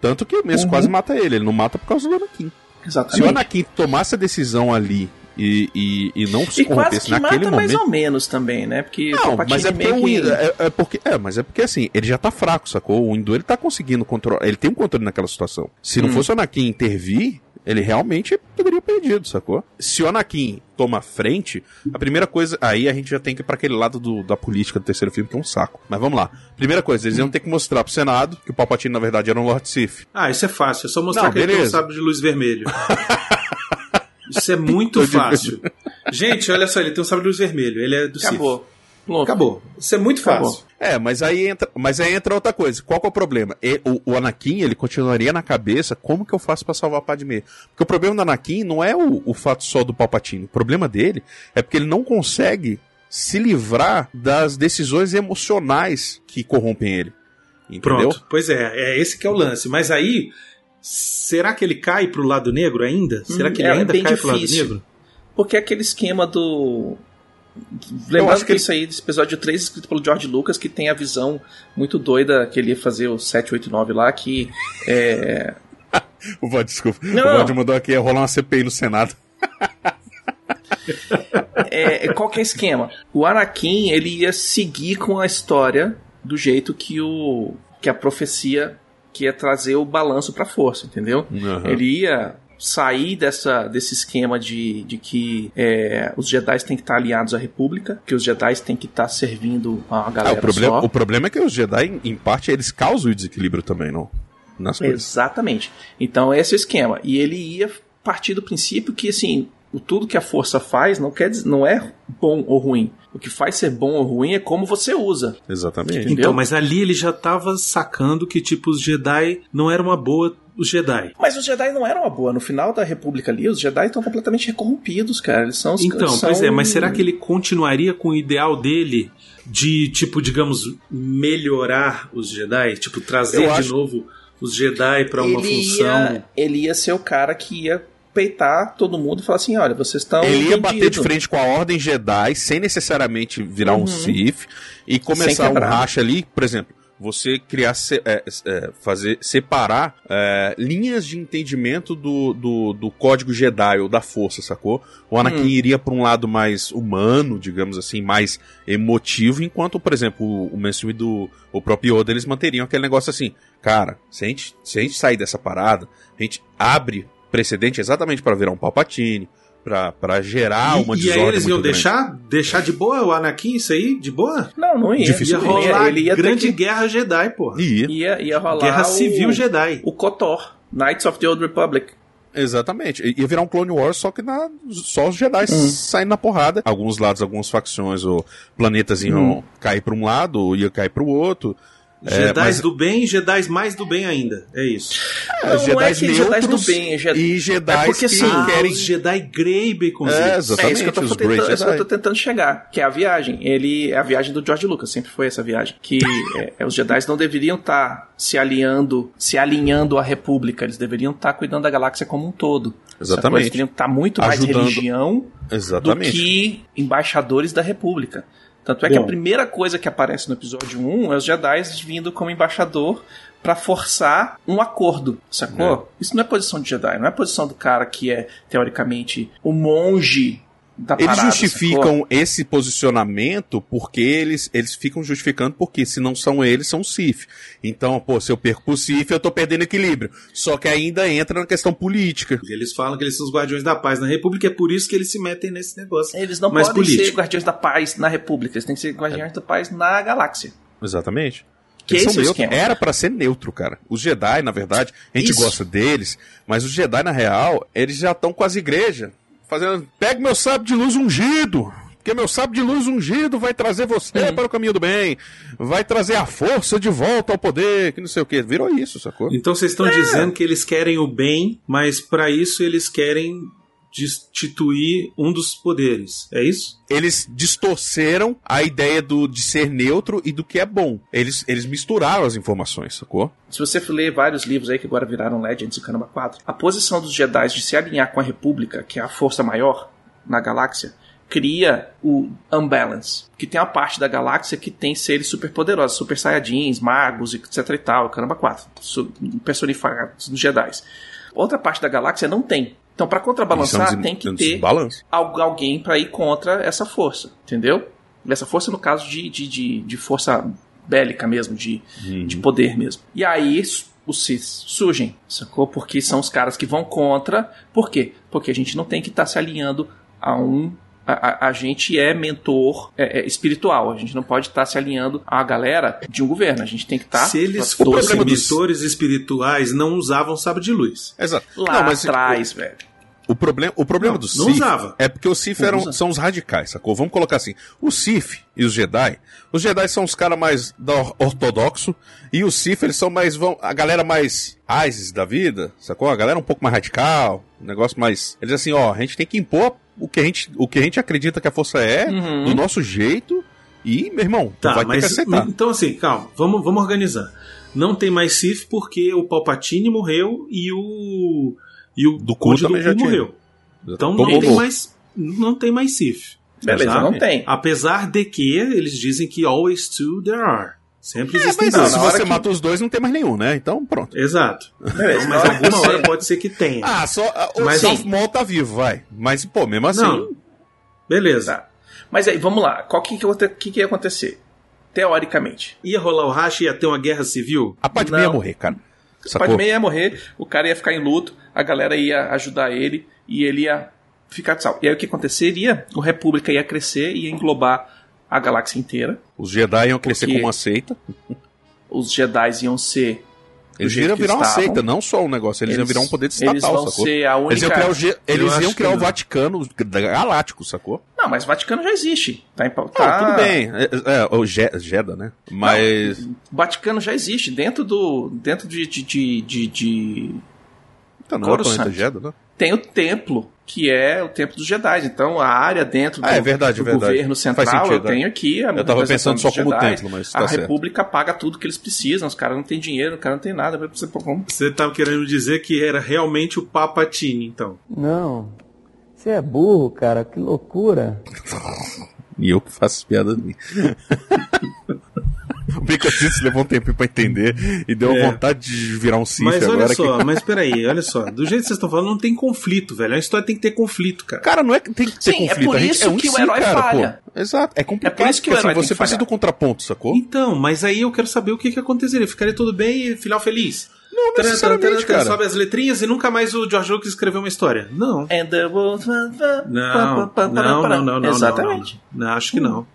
A: Tanto que o Mace
F: Uhum.
A: quase mata ele. Ele não mata por causa do Anakin. Se o
F: exatamente.
A: Anakin tomasse a decisão ali e, e, e não se
F: E quase
A: corrompesse
F: que
A: naquele
F: mata mais
A: momento.
F: ou menos também, né? Porque o
A: Não, mas é porque, o é, é porque é, mas é porque assim, ele já tá fraco, sacou? O Hindu ele tá conseguindo controlar, ele tem um controle naquela situação. Se
F: Hum.
A: não fosse o Anakin intervir, ele realmente teria perdido, sacou? Se o Anakin toma frente, a primeira coisa, aí a gente já tem que ir pra aquele lado do- da política do terceiro filme que é um saco. Mas vamos lá. Primeira coisa, eles iam ter que mostrar pro Senado que o Palpatine na verdade era um Lord Sith.
C: Ah, isso é fácil, é só mostrar
A: Não,
C: que ele tem um
A: beleza.
C: de luz vermelho. *laughs* isso é *laughs* muito fácil. Gente, olha só, ele tem um sábio de luz vermelho, ele é do Sith.
F: Acabou.
C: Acabou. Isso é muito
F: Acabou.
C: fácil.
A: É, mas aí entra, mas aí entra outra coisa. Qual que é o problema? E- o, o Anakin, ele continuaria na cabeça, como que eu faço pra salvar a Padmé? Porque o problema do Anakin não é o, o fato só do Palpatine. O problema dele é porque ele não consegue se livrar das decisões emocionais que corrompem ele. Entendeu?
C: Pronto. Pois é, é esse que é o lance. Mas aí, será que ele cai pro lado negro ainda? Será que ele
F: é,
C: ainda
F: é
C: cai pro lado
F: difícil.
C: negro?
F: Porque é aquele esquema do. Lembrando que,
A: que ele-
F: isso aí, desse episódio 3, escrito pelo George Lucas, que tem a visão muito doida que ele ia fazer o 789 lá, que é. *laughs*
A: O Vod, desculpa.
F: Não,
A: o Vod mandou aqui, ia rolar uma CPI no Senado.
F: é, é- qual que é o esquema? O Anakin, ele ia seguir com a história do jeito que o. que a profecia que ia trazer o balanço pra força, entendeu?
A: Uhum.
F: Ele ia sair dessa, desse esquema de, de que é, os Jedi têm que estar aliados à República, que os Jedi têm que estar servindo a
A: Ah,
F: galera
A: o, problema,
F: só.
A: o problema é que os Jedi, em, parte, eles causam o desequilíbrio também, não? Nas coisas.
F: Exatamente. Então esse é o esquema. E ele ia partir do princípio que assim, tudo que a força faz não quer dizer, não é bom ou ruim. O que faz ser bom ou ruim é como você usa.
A: Exatamente.
F: Entendeu?
C: Então, mas ali ele já tava sacando que, tipo, os Jedi não eram uma boa os Jedi.
F: Mas os Jedi não eram uma boa. No final da República ali, os Jedi estão completamente corrompidos, cara. Eles são os
C: Então,
F: são...
C: pois é, mas será que ele continuaria com o ideal dele de, tipo, digamos, melhorar os Jedi? Tipo, trazer
A: Eu
C: de
A: acho-
C: novo os Jedi pra uma
F: ele
C: função.
F: Ia, ele ia ser o cara que ia peitar todo mundo e falar assim: olha, vocês estão.
A: Ele ia bater de frente com a Ordem Jedi sem necessariamente virar um Sith e começar um racha ali, por exemplo, você criar, é, é, fazer, separar é, linhas de entendimento do, do, do código Jedi ou da força, sacou? O Anakin iria para um lado mais humano, digamos assim, mais emotivo, enquanto, por exemplo, o, o Mace Windu, o próprio Yoda, eles manteriam aquele negócio assim, cara, se a gente, se a gente sair dessa parada, a gente abre precedente exatamente para virar um Palpatine, pra, pra gerar
C: e,
A: uma
C: e aí
A: desordem
C: eles iam
A: grande.
C: deixar, deixar de boa o Anakin isso aí? De boa?
F: Não, não ia.
C: Ia
A: Dificilmente.
C: rolar
F: Ele ia ter
C: grande
F: que-
C: guerra Jedi, porra.
A: Ia.
F: Ia, ia rolar.
C: Guerra
F: o-
C: Civil Jedi.
F: O KOTOR, Knights of the Old Republic.
A: Exatamente. Ia virar um Clone Wars, só que na, só os Jedi saindo na porrada. Alguns lados, algumas facções ou planetas iam cair pra um lado, ou ia cair pro outro. É,
C: Jedi
A: mas-
C: do bem e Jedi mais do bem ainda. É isso.
A: É,
F: Não, não é que
A: neutros
F: do bem, é Jedi-
A: e Jedi
F: é porque,
A: que
F: assim,
C: Ah,
A: querem...
C: os Jedi Grey Baconzitos.
A: É,
F: É
A: exatamente.
F: isso que eu tô, tentando, é isso que eu tô
A: Jedi.
F: tentando chegar, que é a viagem. Ele é a viagem do George Lucas, sempre foi essa viagem. Que *laughs* é, é, os Jedi não deveriam estar se alinhando, se alinhando à República, eles deveriam estar cuidando da galáxia como um todo.
A: Exatamente.
F: Eles deveriam estar muito mais
A: Ajudando.
F: religião
A: Exatamente.
F: do que embaixadores da República. Tanto é que
C: Bom.
F: a primeira coisa que aparece no episódio 1 é os Jedi vindo como embaixador pra forçar um acordo, sacou? Isso não é posição de Jedi, não é posição do cara que é, teoricamente, o monge da
A: Eles justificam esse posicionamento porque eles, eles ficam justificando porque se não são eles, são o Sif. Então, pô, se eu perco pro Sif, eu tô perdendo equilíbrio. Só que ainda entra na questão política.
C: Eles falam que eles são os guardiões da paz na República, é por isso que eles se metem nesse negócio.
F: Eles não
C: mais
F: podem ser
C: político.
F: guardiões da paz na República, eles têm que ser guardiões da paz na galáxia.
A: Exatamente.
F: Que
A: Eles são
F: é o.
A: Era pra ser neutro, cara. Os Jedi, na verdade, a gente
F: Isso.
A: gosta deles, mas os Jedi, na real, eles já estão com as igrejas. Fazendo. Pega meu sábio de luz ungido. Porque meu sábio de luz ungido vai trazer você
F: Uhum.
A: para o caminho do bem. Vai trazer a força de volta ao poder. Que não sei o que. Virou isso, sacou?
C: Então vocês
F: É.
C: estão dizendo que eles querem o bem, mas para isso eles querem destituir um dos poderes. É isso?
A: Eles distorceram a ideia do, de ser neutro e do que é bom. Eles, eles misturaram as informações, sacou?
F: Se você ler vários livros aí que agora viraram Legends e Caramba 4, a posição dos Jedi de se alinhar com a República, que é a força maior na galáxia, cria o unbalance. Que tem uma parte da galáxia que tem seres superpoderosos, super saiyajins, magos, etc e tal, Caramba 4, su- personificados nos Jedi. Outra parte da galáxia não tem. Então, para contrabalançar, tem que ter
A: Balanço.
F: al- alguém para ir contra essa força, entendeu? Essa força, no caso de, de, de, de força bélica mesmo, de, de poder mesmo. E aí os Sith surgem, sacou? Porque são os caras que vão contra. Por quê? Porque a gente não tem que estar se alinhando a um. A, a- a gente é mentor é, é, espiritual, a gente não pode estar se alinhando a galera de um governo, a gente tem que estar
C: Se eles
A: o
C: fossem mentores espirituais, não usavam sabre de luz.
A: Exato.
F: lá
A: Não, mas
F: atrás, velho.
A: O problema, o problema
C: Não,
A: do
C: não
A: Sith
C: usava.
A: é porque os Sith
F: Não
A: eram, são os radicais, sacou? Vamos colocar assim. Os Sith e os Jedi, os Jedi são os caras mais da or- ortodoxo e os Sith eles são mais vão a galera mais ISIS da vida, sacou? A galera um pouco mais radical, um negócio mais, eles assim, ó, a gente tem que impor o que a gente, o que a gente acredita que a força é,
F: Uhum.
A: do nosso jeito e, meu irmão,
C: Tá,
A: vai ter
C: mas
A: que aceitar.
C: então assim, calma, vamos, vamos organizar. Não tem mais Sith porque o Palpatine morreu e o e o
A: Do Cu
C: Conde
A: também já tinha.
C: morreu. Então
A: Tomou
C: não tem mais não tem mais Sith.
F: Beleza,
C: Tá?
F: não tem.
C: Apesar de que eles dizem que always two there are. Sempre
A: É,
C: existem
A: mas
C: dois.
A: se você
F: que-
A: mata os dois, não tem mais nenhum, né? Então, pronto.
C: Exato.
F: Beleza,
C: Mas alguma
F: você-
C: hora pode ser que tenha.
A: Ah, só ah, o
C: Mas.
A: Maul tá vivo, vai. Mas, pô, mesmo assim...
C: Não. Beleza.
F: Tá. Mas aí, vamos lá. Qual que, que, que que ia acontecer? Teoricamente.
C: Ia rolar o racha e ia ter uma guerra civil?
A: A Padmé
F: Não.
A: ia morrer, cara. Sacou?
F: Padmé ia morrer, o cara ia ficar em luto, a galera ia ajudar ele e ele ia ficar de salvo. E aí o que aconteceria? O República ia crescer e ia englobar a galáxia inteira.
A: Os Jedi iam crescer como uma seita.
F: Os Jedi iam ser.
A: Eles iam virar uma
F: estavam.
A: seita, não só um negócio. Eles, iam virar um poder
F: Eles
A: estatal,
F: vão
A: sacou?
F: ser a única.
A: Eles iam criar o, G- eles iam criar o
C: não.
A: Vaticano galáctico, sacou?
F: Não, mas o Vaticano já existe. Tá em...
A: Não,
F: tá-
A: tudo bem. É, é, o Je- Jeddah, né? Mas.
F: O Vaticano já existe dentro do. dentro de. de, de, de- de-
A: Então, não é o planeta né?
F: Tem o templo, que é o templo dos Jedi. Então a área dentro do,
A: Ah, é verdade,
F: do
A: é verdade.
F: governo
A: Faz
F: central
A: sentido,
F: eu tenho aqui. A
A: Eu tava pensando só como
F: Jedi.
A: templo, mas
F: A
A: tá certo.
F: República paga tudo que eles precisam. Os caras não têm dinheiro, o cara não tem nada.
C: Você tava querendo dizer que era realmente o Papatini, então.
G: Não. Você é burro, cara. Que loucura. *laughs*
A: E eu que faço piada de mim. *laughs* *laughs* o Bicotito levou um tempinho pra entender e deu
C: É.
A: vontade de virar um Sith
C: Mas
A: agora.
C: olha
A: que-
C: só, mas peraí, olha só. Do jeito que vocês estão falando, não tem conflito, velho. A história tem que ter conflito, cara.
A: Cara, não é que tem que ter
F: Sim, é
A: conflito.
F: por
A: a gente,
F: isso
A: é um
F: que o herói
A: cara,
F: falha.
A: Pô. Exato. É complicado.
F: É por isso que o
A: porque,
F: herói
A: assim,
F: tem
A: você
F: que
A: precisa do contraponto, sacou?
C: Então, mas aí eu quero saber o que, que aconteceria. Ficaria tudo bem e final feliz?
A: Não
C: Taran, taran, taran,
A: necessariamente, cara.
C: Sobe as letrinhas e nunca mais o George Lucas escreveu uma história. Não.
F: And the world-
C: Não, não, não, não, não.
F: Exatamente.
C: Não, não. Não, acho que não.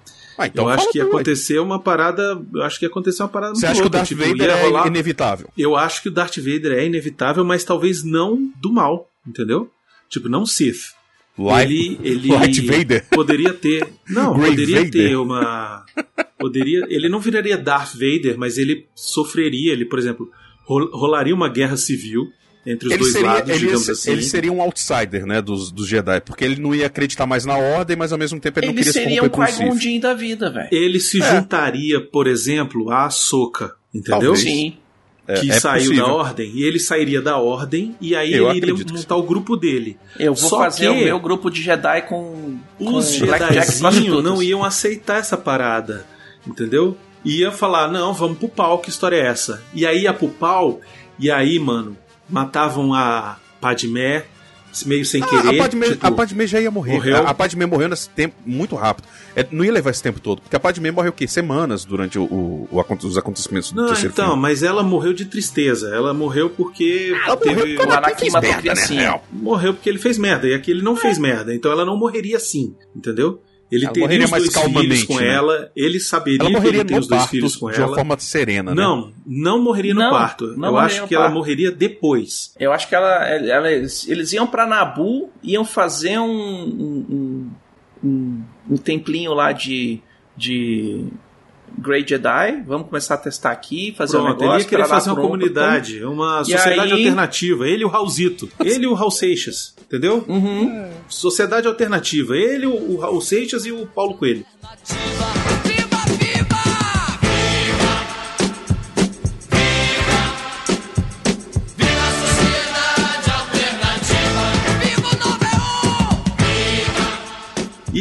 A: Ah, então
C: eu acho que ia acontecer uma parada. Eu acho que ia acontecer uma parada
A: Você
C: muito
A: acha que o Darth
C: tipo,
A: Vader
C: ia
A: é
C: rolar-
A: inevitável?
C: Eu acho que o Darth Vader é inevitável, mas talvez não do mal, entendeu? Tipo, não Sith.
A: Light,
C: ele, ele *laughs*
A: Light Vader?
C: poderia ter. Não,
A: Grey
C: poderia
A: Vader?
C: ter uma. Poderia. Ele não viraria Darth Vader, mas ele sofreria. Ele, por exemplo, rol- rolaria uma guerra civil entre os
A: Ele
C: dois
A: seria,
C: lados,
A: ele,
C: digamos
A: ser-
C: assim.
A: ele seria um outsider, né, dos, dos Jedi, porque ele não ia acreditar mais na ordem, mas ao mesmo tempo ele, não
F: Ele
A: queria se
F: seria um
A: corromper com o
F: Qui-Gon
A: Sith.
F: Jinn da vida, velho.
C: Ele se
A: É.
C: juntaria, por exemplo, à Ahsoka, entendeu?
A: Talvez.
F: Sim.
A: É-
C: que
A: é
C: saiu
A: possível.
C: da ordem, e ele sairia da ordem, e aí
A: Eu
C: ele iria montar o grupo dele.
F: Eu vou
C: Só
F: fazer
C: que
F: o meu grupo de Jedi com,
C: Os
F: prostitutas.
C: não iam aceitar essa parada, entendeu? Ia falar, não, vamos pro pau, que história é essa? E aí ia pro pau, e aí, mano, matavam a Padmé, meio sem
A: Ah,
C: querer.
A: a Padme,
C: tipo,
A: a Padme já ia morrer.
C: morreu.
A: A, a Padme morreu nesse tempo muito rápido. É, não ia levar esse tempo todo. Porque a Padme morreu o quê? Semanas durante o, o- o os acontecimentos do
C: Não,
A: terceiro
C: então,
A: filme.
C: mas ela morreu de tristeza. Ela morreu porque teve-
F: O Anakin matou
A: merda,
F: criancinha.
A: né?
C: morreu porque ele fez merda. E aqui ele não fez merda. Então ela não morreria assim, entendeu? Ele
A: Ela
C: teria
A: morreria
C: os
A: mais
C: dois filhos
A: calmamente,
C: com
A: né?
C: ela. Ele saberia
A: Ela
C: que
A: morreria
C: ele tem os dois filhos com
A: de uma
C: ela.
A: forma serena, né?
C: Não, não morreria no
F: Não,
C: parto.
F: não
C: Eu acho que ela
F: parto.
C: morreria depois.
F: Eu acho que ela, ela- eles iam pra Nabu, iam fazer um, um, um, um templinho lá de, de Grey Jedi. Vamos começar a testar aqui, fazer um
C: Pronto,
F: negócio.
C: ele ia querer fazer uma
F: pronto,
C: comunidade, uma
F: E
C: sociedade
F: aí-
C: alternativa. Ele e o Raulzito. *laughs* Ele e o Raul Seixas. Entendeu?
F: Uhum.
C: Sociedade alternativa. Ele, o, o Raul Seixas e o Paulo Coelho.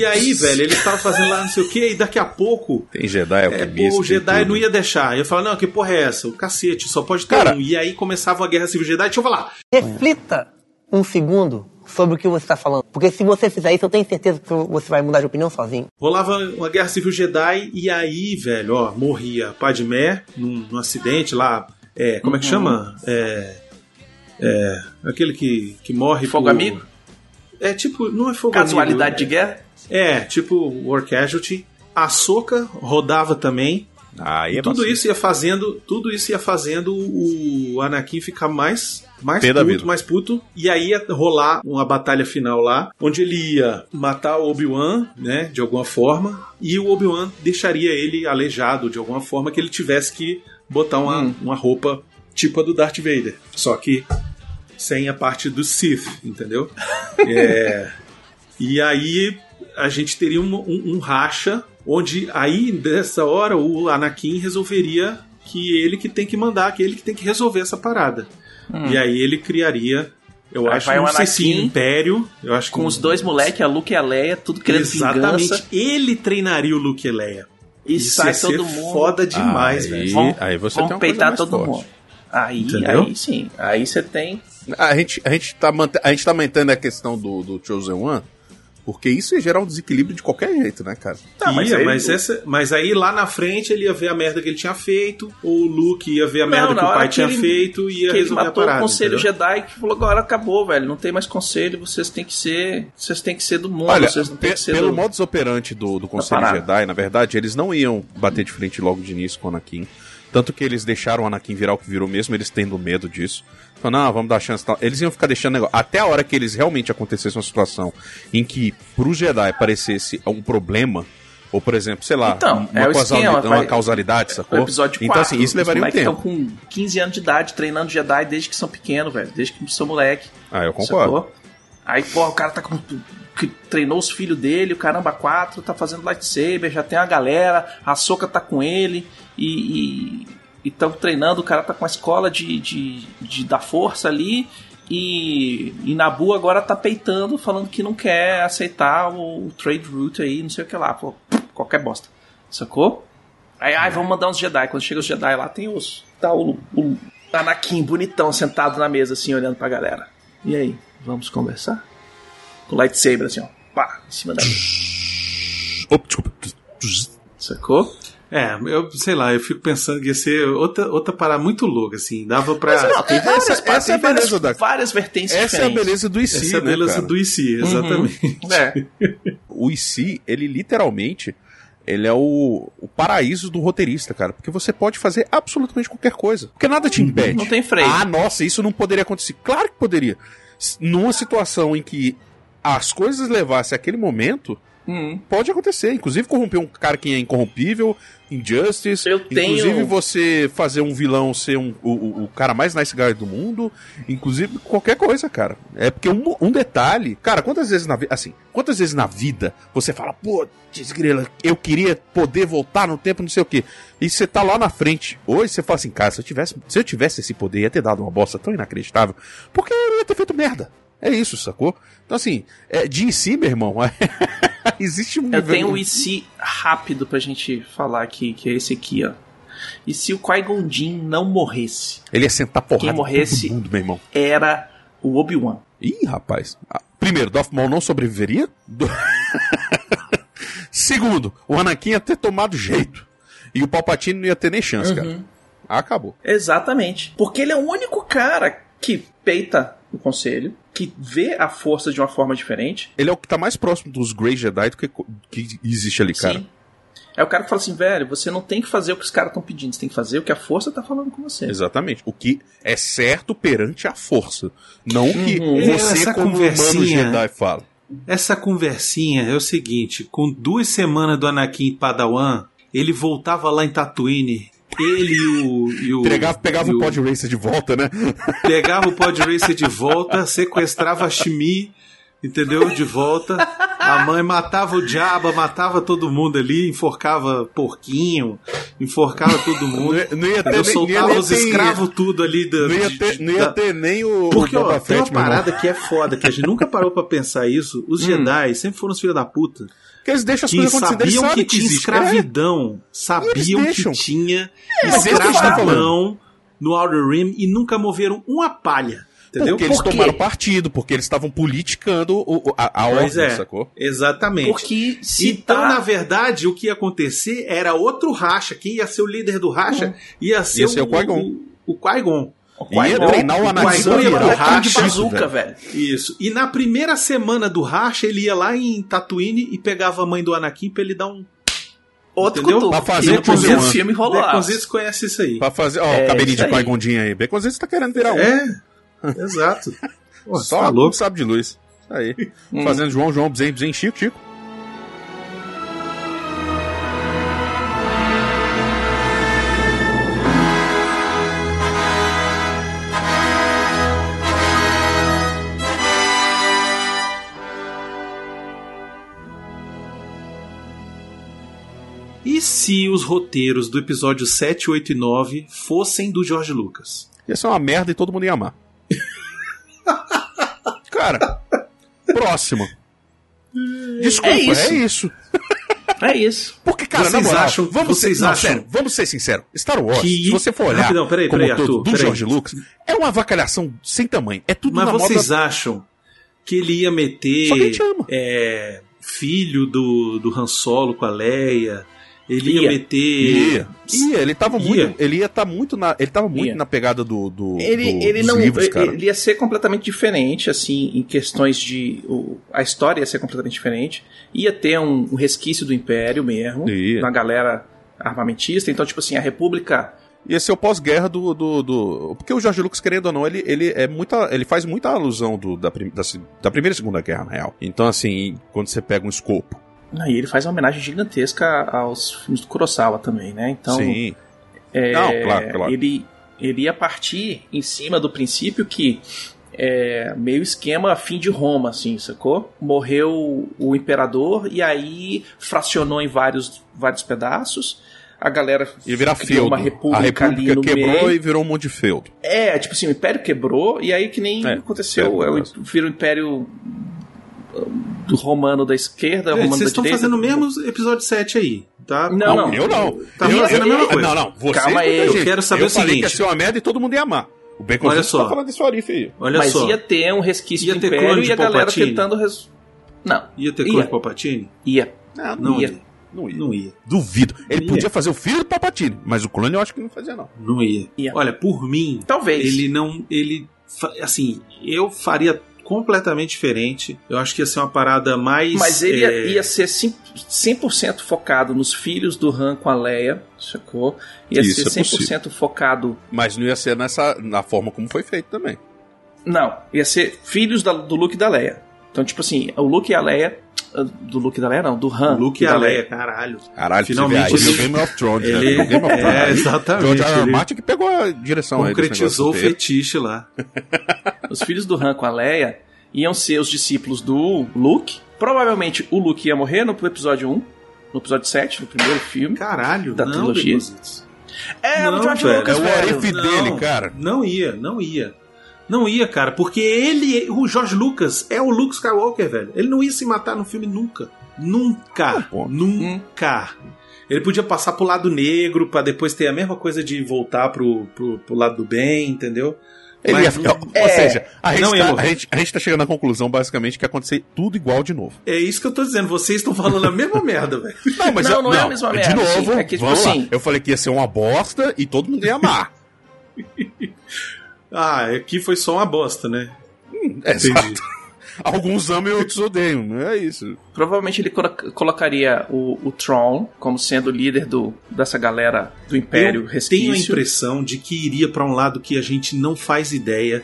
C: E aí, velho, ele tava fazendo lá não sei o que, e daqui a pouco
A: Tem Jedi,
C: é,
A: alquimista.
C: pô, o Jedi não ia deixar. Eu falava, não, que porra é essa? O cacete, só pode ter
A: Cara-
C: um. E aí começava a Guerra Civil Jedi. Deixa eu falar.
H: Reflita um segundo sobre o que você está falando. Porque se você fizer isso, eu tenho certeza que você vai mudar de opinião sozinho.
C: Rolava uma Guerra Civil Jedi e aí, velho, ó, morria Padmé num, num acidente lá. É, como é que chama? É, é, aquele que, que morre
F: Fogo
C: por-
F: amigo?
C: É tipo, não é fogo
F: Casualidade de
C: amigo.
F: guerra?
C: É, tipo War Casualty. A Soca rodava também.
A: Aí é
C: tudo isso ia fazendo, tudo isso ia fazendo o Anakin ficar mais mais puto, mais puto, e aí ia rolar uma batalha final lá, onde ele ia matar o Obi-Wan, né, de alguma forma, e o Obi-Wan deixaria ele aleijado de alguma forma que ele tivesse que botar uma,
F: Hum.
C: uma roupa tipo a do Darth Vader, só que sem a parte do Sith, entendeu? *laughs* É, e aí a gente teria um, um- um racha, onde aí, dessa hora, o Anakin resolveria que ele que tem que mandar, que ele que tem que resolver essa parada. E aí ele criaria, eu
F: Hum. Aí
C: acho,
F: vai
C: não
F: o
C: sei se
F: Anakin
C: Império, eu acho que
F: Com os dois moleques, a Luke e a Leia, tudo querendo
C: Exatamente.
F: vingança.
C: Ele treinaria o Luke e Leia.
F: E
C: Isso
F: sai
C: ia ser
F: todo mundo.
C: foda demais,
A: Aí-
C: velho.
F: Vão,
A: aí você
F: vão
A: tem uma
F: peitar
A: coisa mais
F: todo
A: forte.
F: mundo. Aí,
C: Entendeu?
F: aí sim. Aí você tem.
A: A gente, a, gente tá mant... a gente tá mantendo a questão do, do Chosen One, porque isso ia gerar um desequilíbrio de qualquer jeito, né, cara?
F: Tá, mas
C: Ia,
F: aí-
C: mas, essa- mas aí lá na frente ele ia ver a merda que ele tinha feito, o Luke ia ver a
F: Não,
C: merda que o pai
F: que
C: tinha
F: ele-
C: feito e ia
F: que ele
C: resolver a
F: matou
C: parada.
F: o conselho
C: entendeu?
F: Jedi que falou agora acabou, velho. Não tem mais conselho, vocês têm que ser. Vocês têm que ser do mundo,
A: Olha,
F: vocês não têm
A: pe-
F: que ser
A: pelo
F: do.
A: modus operandi do, do Conselho. Jedi, na verdade, eles não iam bater de frente logo de início com o Anakin. Tanto que eles deixaram o Anakin virar o que virou mesmo, eles tendo medo disso. Falando, não, vamos dar chance. e Tal. Eles iam ficar deixando negócio. Até a hora que eles realmente acontecesse uma situação em que pro Jedi parecesse um problema, ou por exemplo, sei lá,
F: Então,
A: uma,
F: é o esquema,
A: uma
F: vai-
A: causalidade,
F: O
A: sacou?
F: episódio 4.
A: então, assim, isso levaria um tempo.
F: estão com 15 anos de idade treinando Jedi desde que são pequenos, velho. Desde que são moleque.
A: Ah, eu concordo.
F: Sacou? Aí, pô, o cara tá com. Que treinou os filhos dele, o caramba 4, tá fazendo lightsaber, já tem a galera, a Soca tá com ele e. estão treinando, o cara tá com a escola de, de, de da força ali. E, e Nabu agora tá peitando, falando que não quer aceitar o, trade route aí, não sei o que lá. Pô, qualquer bosta. Sacou? Aí, ai, vamos mandar uns Jedi. Quando chega os Jedi lá, tem os. Tá o, o Anakin bonitão sentado na mesa, assim, olhando pra galera. E aí, vamos conversar? Com o lightsaber, assim, ó. Pá, em cima da mesa.
A: Opa, desculpa.
F: Sacou?
C: É, eu sei lá, eu fico pensando que ia ser outra, outra parada muito louca, assim. Dava pra.
F: Mas não, tem várias,
A: essa- essa
F: tem
A: é
F: várias,
A: da-
F: várias vertentes
A: Essa é a
F: diferentes.
A: beleza do IC,
C: Essa é a
A: né,
C: beleza
A: cara?
C: do IC, exatamente.
F: É.
A: o IC, ele literalmente, ele é o, o paraíso do roteirista, cara. Porque você pode fazer absolutamente qualquer coisa. Porque nada te impede.
F: Não tem freio.
A: Ah, nossa, isso não poderia acontecer. Claro que poderia. Numa situação em que as coisas levassem àquele momento,
F: Hum.
A: pode acontecer. Inclusive corromper um cara que é incorrompível, Injustice.
F: Eu tenho-
A: Inclusive você fazer um vilão ser um, o, o- cara mais nice guy do mundo. Inclusive qualquer coisa, cara. É porque um, um detalhe. Cara, quantas vezes na vida. Assim, quantas vezes na vida você fala, pô, desgrila, eu queria poder voltar no tempo, não sei o quê. E você tá lá na frente. Hoje você fala assim, cara, se eu tivesse, se eu tivesse esse poder, ia ter dado uma bosta tão inacreditável. Porque eu ia ter feito merda. É isso, sacou? Então, assim, é, de si, meu irmão, *laughs* *laughs* existe um
F: Eu tenho um IC rápido pra gente falar aqui, que é esse aqui, ó. E se o Qui-Gon Jinn não morresse,
A: Ele ia sentar porrada
F: Quem morresse-
A: todo mundo, meu irmão.
F: era o Obi-Wan.
A: Ih, rapaz. Ah, Primeiro, Darth Maul não sobreviveria. Do- *laughs* Segundo, o Anakin ia ter tomado jeito. E o Palpatine não ia ter nem chance, cara. Acabou.
F: Exatamente. Porque ele é o único cara que peita o conselho, que vê a força de uma forma diferente.
A: Ele é o que tá mais próximo dos Grey Jedi do que, que existe ali, cara.
F: Sim. É o cara que fala assim, velho, você não tem que fazer o que os caras estão pedindo, você tem que fazer o que a força tá falando com você.
A: Exatamente. O que é certo perante a força. Não o que
C: Uhum.
A: você,
C: Essa
A: como humano
C: conversinha-
A: Jedi, fala.
C: Essa conversinha é o seguinte: com duas semanas do Anakin em Padawan, ele voltava lá em Tatooine. Ele e o. E o
A: Pegava, pegava
C: e
A: o Pod Racer de volta, né?
C: pegava o Pod Racer de volta, sequestrava a Shmi, entendeu? De volta. A mãe matava o Jabba, matava todo mundo ali, enforcava porquinho, enforcava todo
A: Não
C: mundo.
A: ia, não ia ter
C: Eu
A: nem,
C: soltava
A: não ia
C: os
A: ter-
C: escravos tudo ali da.
A: Não ia ter, não ia ter nem o,
C: Porque,
A: o
C: ó,
A: Boba
C: tem uma
A: Fett, meu irmão.
C: parada que é foda, que a gente nunca parou pra pensar isso. Os Jedi sempre foram os filhos da puta.
A: Que eles deixam as
C: Que
A: coisas acontecendo. Eles
C: sabiam que tinha
A: existe.
C: escravidão. Sabiam
A: Eles
C: que tinha
A: é tá
C: escravidão no Outer Rim e nunca moveram uma palha.
A: É,
C: Entendeu?
A: porque eles
F: Por
A: tomaram partido, porque eles estavam politicando o- o- a, a
C: Pois
A: ordem,
C: é,
A: sacou?
C: exatamente.
F: Porque se
C: Então,
F: tá...
C: na verdade, o que ia acontecer era outro racha. Quem ia ser o líder do racha ia ser,
A: Ia ser o Qui-Gon.
C: o, o Qui-Gon.
A: Ia treinar o Anakin
C: ia pro
F: de bazuca, velho.
C: Isso. E na primeira semana do racha, ele ia lá em Tatooine e pegava a mãe do Anakin pra ele dar um.
F: Outro
C: Entendeu?
A: Pra fazer
F: o filme rolou.
C: Baconzitos conhece isso aí.
A: Pra fazer, ó,
F: É,
A: o cabelinho de
F: isso aí.
A: Qui-Gondinha aí. Baconzitos tá querendo virar um.
C: É, *laughs* exato. Pô,
A: Só
C: tá louco.
A: sabe de luz. Isso aí.
F: Hum.
A: Fazendo João, João, Bzen, Bzen, Chico, Chico.
C: Se os roteiros do episódio 7, 8 e 9 fossem do George Lucas?
A: Ia ser uma merda e todo mundo ia amar. *laughs* Cara, próximo. Desculpa,
F: É
A: é
F: isso.
A: isso.
F: É isso.
A: Porque, cara,
C: Vocês
A: na moral,
C: acham-
A: vamos
C: vocês
A: ser, não,
C: acham
A: sério, vamos ser sinceros. Star Wars,
C: que-
A: se você for olhar
C: Rapidão, peraí, peraí,
A: todo
C: Arthur,
A: do
C: peraí.
A: George Lucas, é uma avacalhação sem tamanho. É tudo
C: Mas
A: na
C: vocês
A: moda.
C: acham que ele ia meter é, filho do, do Han Solo com a Leia? Ele ia,
F: Ia.
C: meter.
A: Ia. Ia, ele tava
C: Ia.
A: muito. Ele ia estar muito na. Ele tava muito
F: Ia.
A: na pegada do. do
F: Ele,
A: do-
F: ele
A: dos
F: não.
A: livros,
F: ele,
A: cara.
F: ele ia ser completamente diferente, assim, em questões de. O, a história ia ser completamente diferente. Ia ter um, um resquício do Império mesmo.
A: Ia.
F: Na galera armamentista. Então, tipo assim, a República.
A: Ia ser o pós-guerra do, do, do- Porque o George Lucas, querendo ou não, ele, ele, é muita, ele faz muita alusão do, da, prim- da, da Primeira e Segunda Guerra, na real. Então, assim, quando você pega um escopo.
F: Aí ele faz uma homenagem gigantesca aos filmes do Kurosawa também, né? Então.
A: sim.
F: É,
A: Não, claro, claro.
F: Ele, ele ia partir em cima do princípio que é meio esquema fim de Roma, assim, sacou? Morreu o imperador e aí fracionou em vários, vários pedaços. A galera
A: Ia virar feudo.
F: uma
A: a
F: república, ali
A: República
F: no
A: quebrou
F: meio.
A: e virou um monte de feudo.
F: É, tipo assim, o império quebrou e aí que nem
A: É,
F: aconteceu. É, o,
A: império
F: vira o império romano da esquerda,
C: Gente,
F: romano
C: vocês
F: da
C: estão
F: direita.
C: fazendo o mesmo episódio 7 aí, tá?
F: Não, não.
A: Eu não.
C: Tá
A: eu,
C: fazendo a mesma
A: eu-
C: coisa.
A: Não, não. Você
F: Calma aí,
C: eu quero saber
A: eu
C: o
A: falei
C: seguinte.
A: que ia ser uma merda e todo mundo ia amar. O Bacon
C: Olha
A: Olha
C: só.
A: tá falando desse Orife aí.
C: Olha
F: Mas
C: só.
F: ia ter um resquício
C: Ia
F: do
C: ter
F: império
C: clone de
F: e a galera
C: Palpatine?
F: tentando. Res... Não.
C: Ia ter cor de Palpatine?
F: Ia.
A: Não,
C: Não
F: ia.
C: ia.
A: Não ia.
C: Não ia.
A: Duvido. Ele
C: Ia.
A: podia fazer o filho do Papatini, mas o clone eu acho que não fazia, não.
C: Não ia.
F: Ia.
C: Olha, por mim,
F: Talvez.
C: ele não. Ele. Assim, eu faria completamente diferente. Eu acho que ia ser uma parada mais.
F: Mas ele
C: é,
F: ia, ser cem- 100% focado nos filhos do Han com a Leia, sacou? Ia
A: Isso
F: ser
A: é
F: 100% focado.
A: Mas não ia ser nessa, na forma como foi feito também.
F: Não, ia ser filhos da- do Luke e da Leia. Então, tipo assim, o Luke e a Leia. ah, Do Luke e da Leia, não, do Han.
C: O Luke e a
F: da
C: Leia, caralho.
A: Caralho,
C: Finalmente
A: você vê aí, Game of Thrones, né?
C: ele-
A: No Game of *laughs* Thrones.
C: é,
A: Aí,
C: exatamente.
A: R.
C: ele-
A: Martin que pegou a direção aí desse
C: Concretizou o
A: negócio inteiro.
C: fetiche lá. *laughs*
F: Os filhos do Han com a Leia iam ser os discípulos do Luke. Provavelmente o Luke ia morrer no episódio 1, no episódio 7, no primeiro filme.
C: Caralho,
F: Da
C: não,
F: trilogia?
C: Baconzitos.
F: É,
C: Não,
F: o George
C: velho,
F: Lucas,
A: é o
F: velho.
A: Orif dele, cara.
C: Não ia, não ia. Não ia, cara, porque ele, o George Lucas, é o Luke Skywalker, velho. Ele não ia se matar no filme nunca. Nunca.
A: ponto.
C: Nunca. Ele podia passar pro lado negro pra depois ter a mesma coisa de voltar pro, pro, pro lado do bem, entendeu?
A: Ele
C: Mas
A: ia-
C: não-
A: ou
F: é,
A: seja, a gente,
C: não
A: tá, a, gente, a gente tá chegando à conclusão, basicamente, que ia acontecer tudo igual de novo.
C: É isso que eu tô dizendo, vocês estão falando a mesma *laughs* merda, velho.
A: Não, mas
F: Não,
A: eu-
F: não é a mesma
A: De
F: merda,
A: novo,
F: assim, é que, tipo
A: vamos lá.
F: assim-
A: Eu falei que ia ser uma bosta e todo mundo ia amar. *laughs*
C: Ah, aqui foi só uma bosta, né?
A: É,
C: Entendi.
A: exato. *laughs* Alguns amam e outros odeiam. É isso.
F: Provavelmente ele colo- colocaria o, o Tron como sendo o líder do, dessa galera do Império
C: eu tenho a impressão de que iria pra um lado que a gente não faz ideia,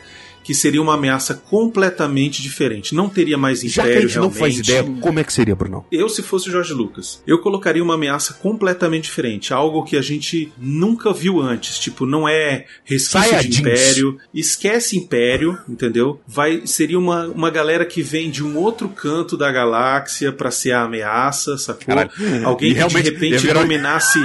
C: que seria uma ameaça completamente diferente. Não teria mais
A: Já
C: império
A: que a gente não
C: realmente.
A: faz ideia, como é que seria, Brunão?
C: Eu, se fosse o Jorge Lucas, eu colocaria uma ameaça completamente diferente. Algo que a gente nunca viu antes. Tipo, não é resquício de império. Esquece império, entendeu? Vai, seria uma, uma galera que vem de um outro canto da galáxia pra ser a ameaça, sacou?
A: Caralho.
C: Alguém que de repente
A: virar-
C: dominasse.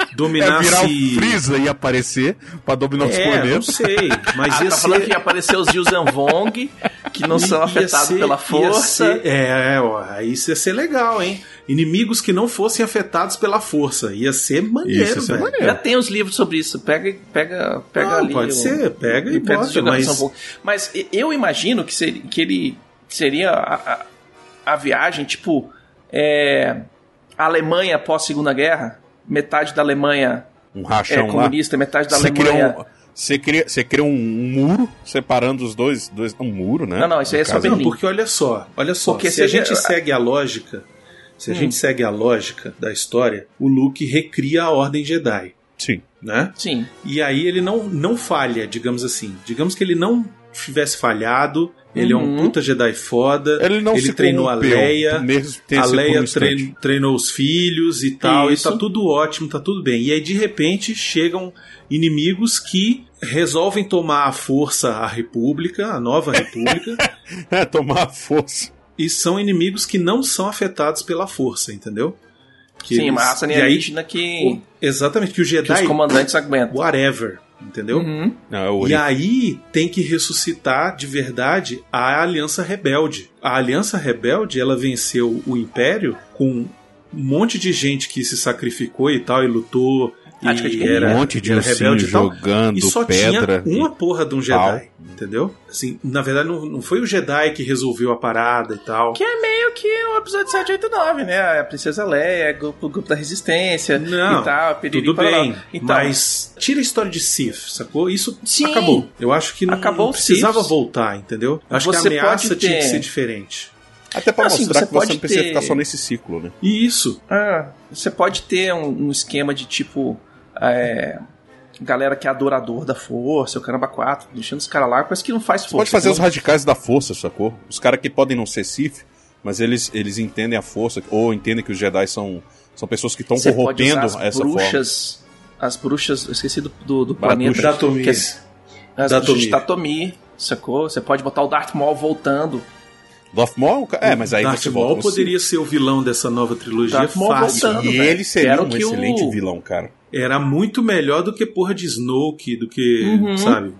A: É
C: Dominasse.
A: virar o Freeza e aparecer pra dominar os
C: É, não
A: planetas.
C: sei. Mas *laughs*
F: Ah,
C: ia
F: tá
C: ser.
F: falando que ia aparecer os Yuzan Vong, que não são afetados
C: ser-
F: pela força.
C: ser- é, é, ó, isso ia ser legal, hein? Inimigos que não fossem afetados pela força. Ia ser maneiro,
A: Isso ia ser
C: velho.
A: maneiro.
F: Já tem os livros sobre isso. Pega, pega, pega
C: Não,
F: ali.
C: pode
F: o-
C: ser, pega e
F: pega os
C: bota,
F: jogadores
C: mas-
F: Vong. Mas eu imagino que, seria, que ele seria a, a, a viagem, tipo, é, a Alemanha pós Segunda Guerra, metade da Alemanha
A: Um
F: é
A: rachão lá.
F: comunista, metade da
A: Você
F: Alemanha.
A: um, você, cria, você cria um, um muro separando os dois, dois. Um muro, né?
F: Não, não, isso aí é só. Berlim.
C: Não, porque olha só, olha só,
F: Porque
C: se a
F: seria-
C: gente segue a lógica, se a
F: Hum.
C: gente segue a lógica da história, o Luke recria a Ordem Jedi,
A: Sim.
C: né?
F: Sim.
C: E aí ele não, não falha, digamos assim. Digamos que ele não tivesse falhado, ele é um
F: Uhum.
C: puta Jedi foda,
A: Ele não se
C: treinou a Leia, a Leia trein- treinou os filhos e tal,
F: Isso.
C: e tá tudo ótimo, tá tudo bem. E aí de repente chegam inimigos que resolvem tomar à força a República, a nova República, *laughs*
A: É, tomar a força.
C: e são inimigos que não são afetados pela força, entendeu? Que
F: Sim,
C: eles-
F: uma raça
C: e aí,
F: que,
C: o- exatamente, que o
F: que os
C: Jedi,
F: comandantes aguentam.
C: whatever, entendeu?
F: Uhum.
A: Não, é o
C: E aí tem que ressuscitar de verdade a Aliança Rebelde. A Aliança Rebelde, ela venceu o Império com um monte de gente que se sacrificou e tal, e lutou.
F: Tática de
C: e
A: um monte de
C: rebelde e tal.
A: jogando
C: E só
A: pedra.
C: tinha uma porra de um Jedi,
A: pau.
C: entendeu? Assim, na verdade, não, não foi o Jedi que resolveu a parada e tal.
F: Que é meio que o episódio 7, 8 e 9, né? A Princesa Leia, o grupo, grupo da Resistência
C: Não,
F: e tal, piriri,
C: tudo bem,
F: Então,
C: mas tira a história de Sith, sacou? Isso
F: Sim.
C: acabou. Eu acho que não,
F: Acabou
C: não precisava
F: Siths.
C: voltar, entendeu? Eu acho que
F: Você
C: a ameaça tinha que ser diferente.
A: Até pra
F: Assim,
A: mostrar
F: você
A: que você
F: pode
A: não precisa
F: ter-
A: ficar só nesse ciclo, né?
C: E isso.
F: ah, você pode ter um, um esquema de tipo. É, galera que é adorador da força, o caramba 4, deixando os caras lá, coisa que não faz força.
A: Pode fazer
F: não-
A: os radicais da força, sacou? Os caras que podem não ser Sith, mas eles, eles entendem a força, ou entendem que os Jedi são, são pessoas que estão
F: Você pode
A: corrompendo
F: usar as
A: essa forma.
F: bruxas. As bruxas. Eu esqueci do, do, do planeta.
C: Datomir.
F: que é- as
C: Datomir.
F: bruxas de Datomir, sacou? Você pode botar o Darth Maul voltando.
A: Darth Maul, é, mas aí
C: Darth
A: você
C: Maul
A: volta no
C: poderia ser o vilão dessa nova trilogia
F: Darth Maul
C: fácil.
F: voltando.
A: E
F: velho.
A: ele seria
F: Quero
A: um
F: que o-
A: excelente vilão, cara.
C: Era muito melhor do que porra de Snoke, do que,
F: Uhum.
C: sabe?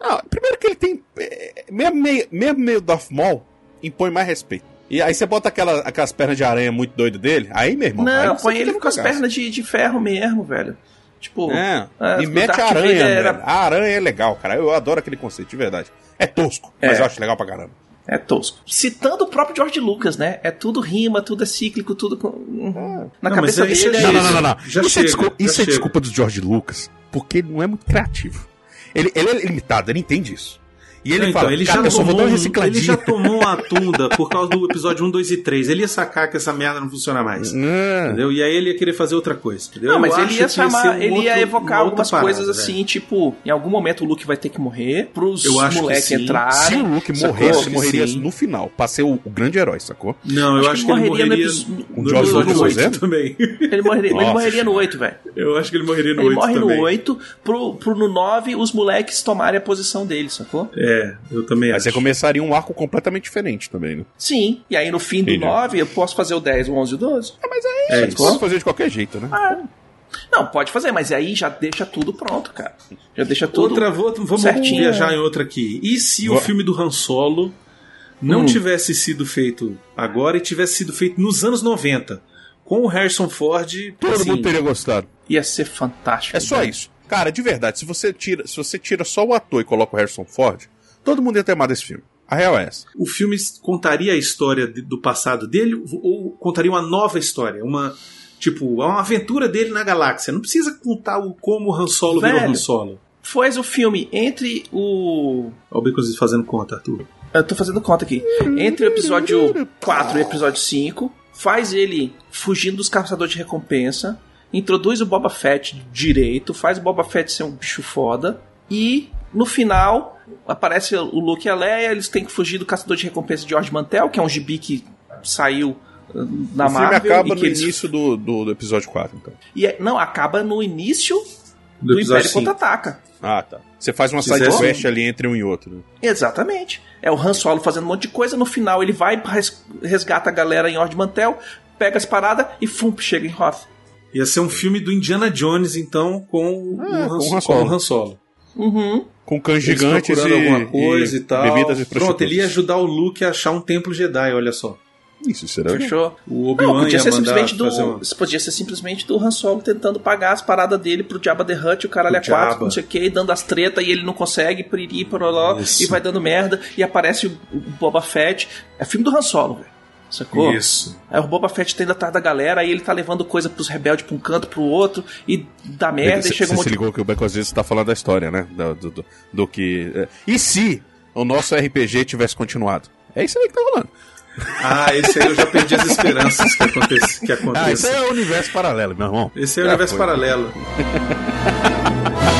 A: Ah, primeiro que ele tem. é, Mesmo meio, mesmo meio Darth Maul, impõe mais respeito. E aí você bota aquela, aquelas pernas de aranha muito doidas dele, aí, meu irmão.
F: Não, põe ele com as pernas de, de ferro mesmo, velho. Tipo.
A: É,
F: é,
A: e mete a aranha,
F: era-.
A: A aranha é legal, cara. Eu adoro aquele conceito, de verdade. É tosco, mas
F: É.
A: eu acho legal pra caramba.
F: É tosco. Citando o próprio George Lucas, né? É tudo rima, tudo é cíclico, tudo. Com... uhum. Na
C: Não,
F: cabeça dele
C: é
F: é
A: Não,
C: isso.
A: não, não, não, não.
C: Já
A: isso
C: chega,
A: é, desculpa,
C: já
A: isso é
C: chega.
A: desculpa do George Lucas, porque ele não é muito criativo. Ele, ele é limitado, ele entende isso. E ele
C: Não,
A: fala,
C: então, ele,
A: cara,
C: já
A: eu só vou dar
C: tomou,
A: uma
C: um- ele já tomou uma *laughs* tunda por causa do episódio 1, 2 e 3. Ele ia sacar que essa merda não funciona mais.
A: É.
C: Entendeu? E aí ele ia querer fazer outra coisa. Entendeu?
F: Não, mas
C: Eu
F: ele ia chamar,
C: um
F: ele ia evocar algumas
C: parada,
F: coisas
C: velho.
F: assim, tipo, em algum momento o Luke vai ter que morrer pros
C: Eu acho que
F: moleques
C: sim.
A: Se
F: entrarem.
A: o Luke morresse, ele morreria
C: sim.
A: no final, pra ser o, o grande herói, sacou?
C: Não, eu
F: Acho
C: acho,
F: que
C: que, ele
F: morreria no
C: morreria no,
A: no George
C: episódio
A: Lucas
C: 8
A: fazendo?
C: também. *laughs*
F: Ele morreria, ele morreria no
A: cara.
F: 8, velho.
C: Eu acho que ele morreria no
F: Ele
C: 8
F: morre
C: também.
F: no 8, pro, pro no 9 os moleques tomarem a posição dele, sacou?
C: É, eu também
A: Aí
C: acho.
A: você começaria um arco completamente diferente também, né?
F: Sim. E aí no fim do
A: Entendi.
F: 9 eu posso fazer o 10, o 11 e o 12?
C: É
A: Você
C: isso.
A: pode fazer de qualquer jeito, né?
F: Não, pode fazer, mas aí já deixa tudo pronto, cara. Já deixa tudo.
C: Outra, vou- vamos
F: certinho.
C: viajar em outra aqui. E se o filme do Han Solo não
F: Hum.
C: tivesse sido feito agora e tivesse sido feito nos anos 90? Com o Harrison Ford.
A: Todo
C: assim,
A: mundo teria gostado.
F: Ia ser fantástico.
A: É só
F: velho.
A: isso. Cara, de verdade, se você tira, se você tira só o ator e coloca o Harrison Ford, todo mundo ia ter amado esse filme. A real é essa.
C: O filme contaria a história de- do passado dele ou contaria uma nova história? Uma. Tipo, uma aventura dele na galáxia. Não precisa contar o como o Han Solo virou
F: Velho.
C: Han Solo.
F: Faz o filme entre o.
C: Olha o Baconzitos fazendo conta, Arthur.
F: Eu tô fazendo conta aqui. Entre o episódio 4 e o episódio 5, faz ele fugindo dos caçadores de recompensa, introduz o Boba Fett direito, faz o Boba Fett ser um bicho foda, e no final aparece o Luke e a Leia, eles têm que fugir do caçador de recompensa de George Mantel, que é um gibi que saiu uh, na
A: o filme
F: Marvel.
A: acaba
F: e
A: no
F: que eles-
A: início do, do, do episódio 4, então.
F: E é- não, acaba no início
C: Do
F: do,
C: episódio
F: Império. Contra-Ataca.
A: Ah, tá. Você faz uma side quest ali entre um e outro. né?
F: Exatamente. É o Han Solo fazendo um monte de coisa, no final ele vai, res- resgata a galera em Ord Mantel, pega as paradas e fum, chega em Hoth.
C: Ia ser um filme do Indiana Jones, então, com, o,
A: É,
C: Han,
A: com o Han
C: com
A: Solo.
C: o Han Solo.
F: Uhum.
A: Com cães
C: Eles
A: gigantes e,
C: alguma coisa e, tal.
A: bebidas e
C: Pronto, ele ia ajudar o Luke a achar um templo Jedi, olha só.
A: Isso, será?
F: Fechou?
C: O
F: Não,
C: Obi-Wan
F: podia
C: ia
F: ser, simplesmente do,
C: uma...
F: podia ser simplesmente do Han Solo tentando pagar as paradas dele pro Jabba the Hutt, o caralho é
C: Pro
F: 4,
C: Jabba.
F: não sei o que, dando as tretas e ele não consegue, piriri, poroló, e vai dando merda, e aparece o, o Boba Fett. É filme do Han Solo, velho. Sacou?
C: Isso.
F: Aí o Boba Fett tá indo atrás da galera, aí ele tá levando coisa pros rebeldes pra um canto, pro outro, e dá merda,
A: Você
F: e chega um
A: você
F: monte
A: se ligou que o Beconzitos tá falando da história, né? Do, do, do- do que. é. E se o nosso RPG tivesse continuado? É isso aí que tá rolando.
C: Ah, esse aí eu já perdi as esperanças que aconteça. Que
A: Ah, isso
C: aconteça.
A: é o universo paralelo, meu irmão.
C: Esse é o
A: Já
C: universo
A: foi.
C: paralelo. *laughs*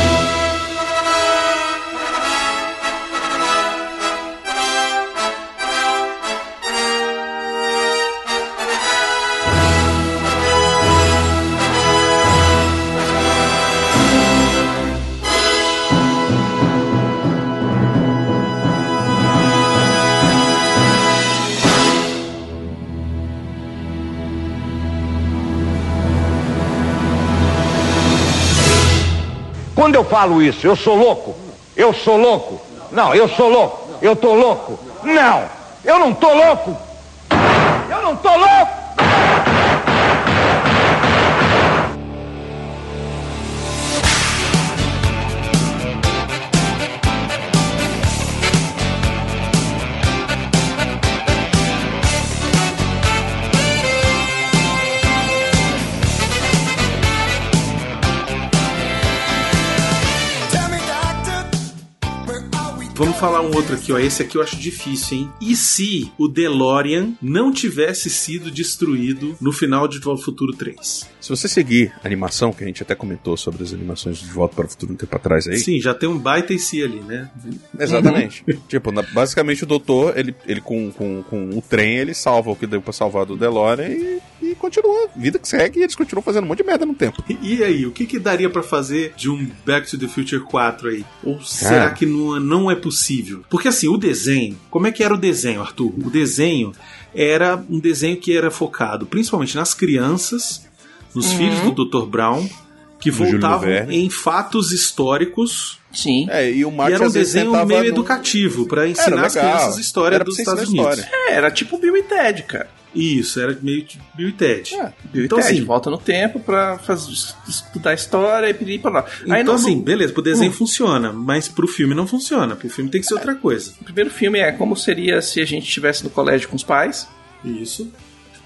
I: eu falo isso, eu sou louco? Eu sou louco? Não, eu sou louco. Eu tô louco? Não, eu não tô louco. Eu não tô louco.
C: Falar um outro aqui, ó. Esse aqui eu acho difícil, hein? E se o DeLorean não tivesse sido destruído no final de De Volta ao Futuro 3?
A: Se você seguir a animação, que a gente até comentou sobre as animações de Volta para o Futuro um tempo atrás aí.
C: Sim, já tem um baita e si ali, né?
A: Exatamente. *laughs* tipo, na- basicamente o doutor, ele, ele com, com, com o trem, ele salva o que deu pra salvar do DeLorean e, e continua. Vida que segue e eles continuam fazendo um monte de merda no tempo. *laughs*
C: E aí, o que, que daria pra fazer de um Back to the Future 4 aí? Ou será
A: Ah.
C: que não, não é possível? Porque assim, o desenho, como é que era o desenho, Arthur? O desenho era um desenho que era focado principalmente nas crianças, nos filhos do Dr. Brown, que voltavam em fatos históricos.
F: Sim.
A: É, e o
C: E era um desenho meio
A: não-
C: educativo pra
A: Era
C: ensinar as crianças a história
A: Era
C: dos Estados Unidos.
A: história.
F: É, era tipo Bill e Ted, cara.
C: Isso, era meio tipo Bill e Ted.
A: É.
F: Bill
C: Então,
F: e Ted
C: assim-
F: volta no tempo pra fazer, estudar a história e pedir pra lá. Aí
C: Então,
F: no,
C: assim,
F: no-
C: beleza, pro desenho
F: Hum.
C: funciona, mas pro filme não funciona. Pro filme tem que ser outra coisa.
F: o primeiro filme é como seria se a gente estivesse no colégio com os pais.
C: Isso.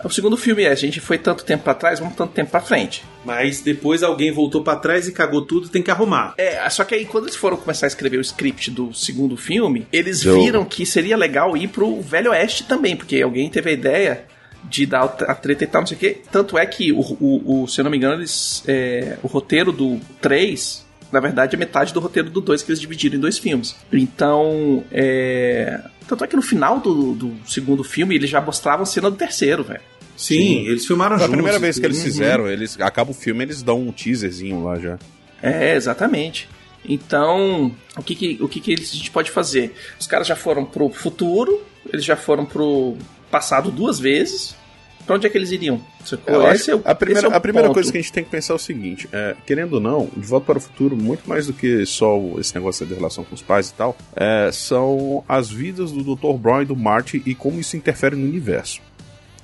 F: O segundo filme é, a gente foi tanto tempo pra trás, vamos tanto tempo pra frente.
C: Mas depois alguém voltou pra trás e cagou tudo, tem que arrumar.
F: É, só que aí quando eles foram começar a escrever o script do segundo filme, eles
A: Deu-
F: viram que seria legal ir pro Velho Oeste também, porque alguém teve a ideia de dar a treta e tal, não sei o quê. Tanto é que, o, o, o- se eu não me engano, eles, é, o roteiro do 3, na verdade, é metade do roteiro do 2 que eles dividiram em dois filmes. Então, é... Tanto é que no final do, do segundo filme, eles já mostravam cena do terceiro, velho.
C: Sim, eles filmaram
A: A
C: juntos.
A: primeira vez que eles fizeram, eles acaba o filme, eles dão um teaserzinho lá já.
F: É, exatamente. Então, o que que, o que, que eles- a gente pode fazer? Os caras já foram pro futuro, eles já foram pro passado duas vezes. Pra onde é que eles iriam? É o-
A: a primeira,
F: é
A: a primeira
F: ponto.
A: coisa que a gente tem que pensar é o seguinte: é, querendo ou não, De Volta para o Futuro, muito mais do que só esse negócio de relação com os pais e tal, é, são as vidas do Dr. Brown e do Marty e como isso interfere no universo.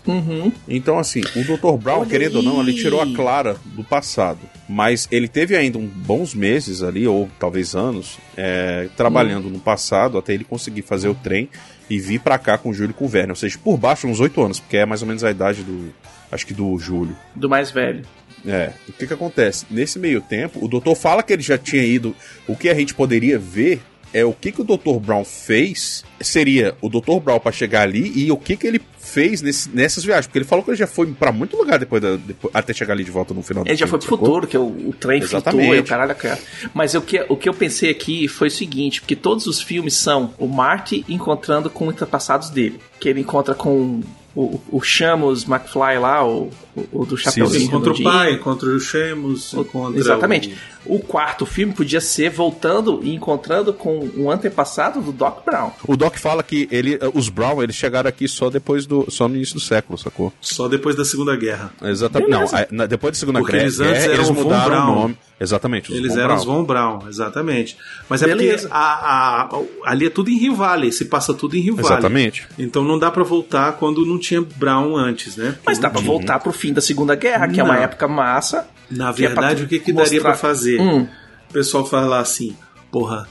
F: Uhum.
A: Então, assim, o Dr. Brown,
F: Olha
A: querendo ou não, ele
F: aí.
A: tirou a Clara do passado. Mas ele teve ainda um bons meses ali, ou talvez anos, é, trabalhando no passado até ele conseguir fazer o trem e vir pra cá com o Júlio e com o Werner. Ou seja, por baixo uns oito anos, porque é mais ou menos a idade do. Acho que do Júlio.
F: Do mais velho.
A: É, o que que acontece? Nesse meio tempo, o doutor fala que ele já tinha ido. O que a gente poderia ver é o que que o Dr. Brown fez. Seria o Dr. Brown pra chegar ali e o que que ele fez nesse- nessas viagens. Porque ele falou que ele já foi pra muito lugar depois, da, depois- até chegar ali de volta no final do
F: Ele já foi pro
A: sacou?
F: futuro, que é o, o trem flutua e o caralho cara. Mas o que, o que eu pensei aqui foi o seguinte, porque todos os filmes são o Marty encontrando com antepassados dele. Que ele encontra com o, o Chamos McFly lá, o, o, o do Chapeuzinho
C: Encontra o
F: redondinho.
C: pai, encontra o Sheamus, encontra
F: Exatamente.
C: o-
F: O quarto filme podia ser voltando e encontrando com um antepassado do Doc Brown.
A: O Doc fala que ele, os Brown eles chegaram aqui só depois do, só no início do século, sacou?
C: Só depois da Segunda Guerra.
A: Exatamente. Não,
F: Beleza.
A: a- na- depois da Segunda
C: Porque
A: Guerra,
C: eles antes eram
A: eles
C: o
A: mudaram o nome. Exatamente. os
C: Eles
A: Von
C: eram os Von Braun, exatamente. Mas é
F: Beleza.
C: porque a, a- ali é tudo em Rio Valley, se passa tudo em Rio Valley.
A: Exatamente.
C: Então não dá pra voltar quando não tinha Brown antes, né? Porque
F: Mas dá pra voltar pro fim da Segunda Guerra, que é uma
C: Não.
F: época massa.
C: Na
F: que é
C: verdade,
F: tu
C: o que, que
F: mostrar-
C: daria pra fazer?
F: Hum.
C: O pessoal fala assim, porra,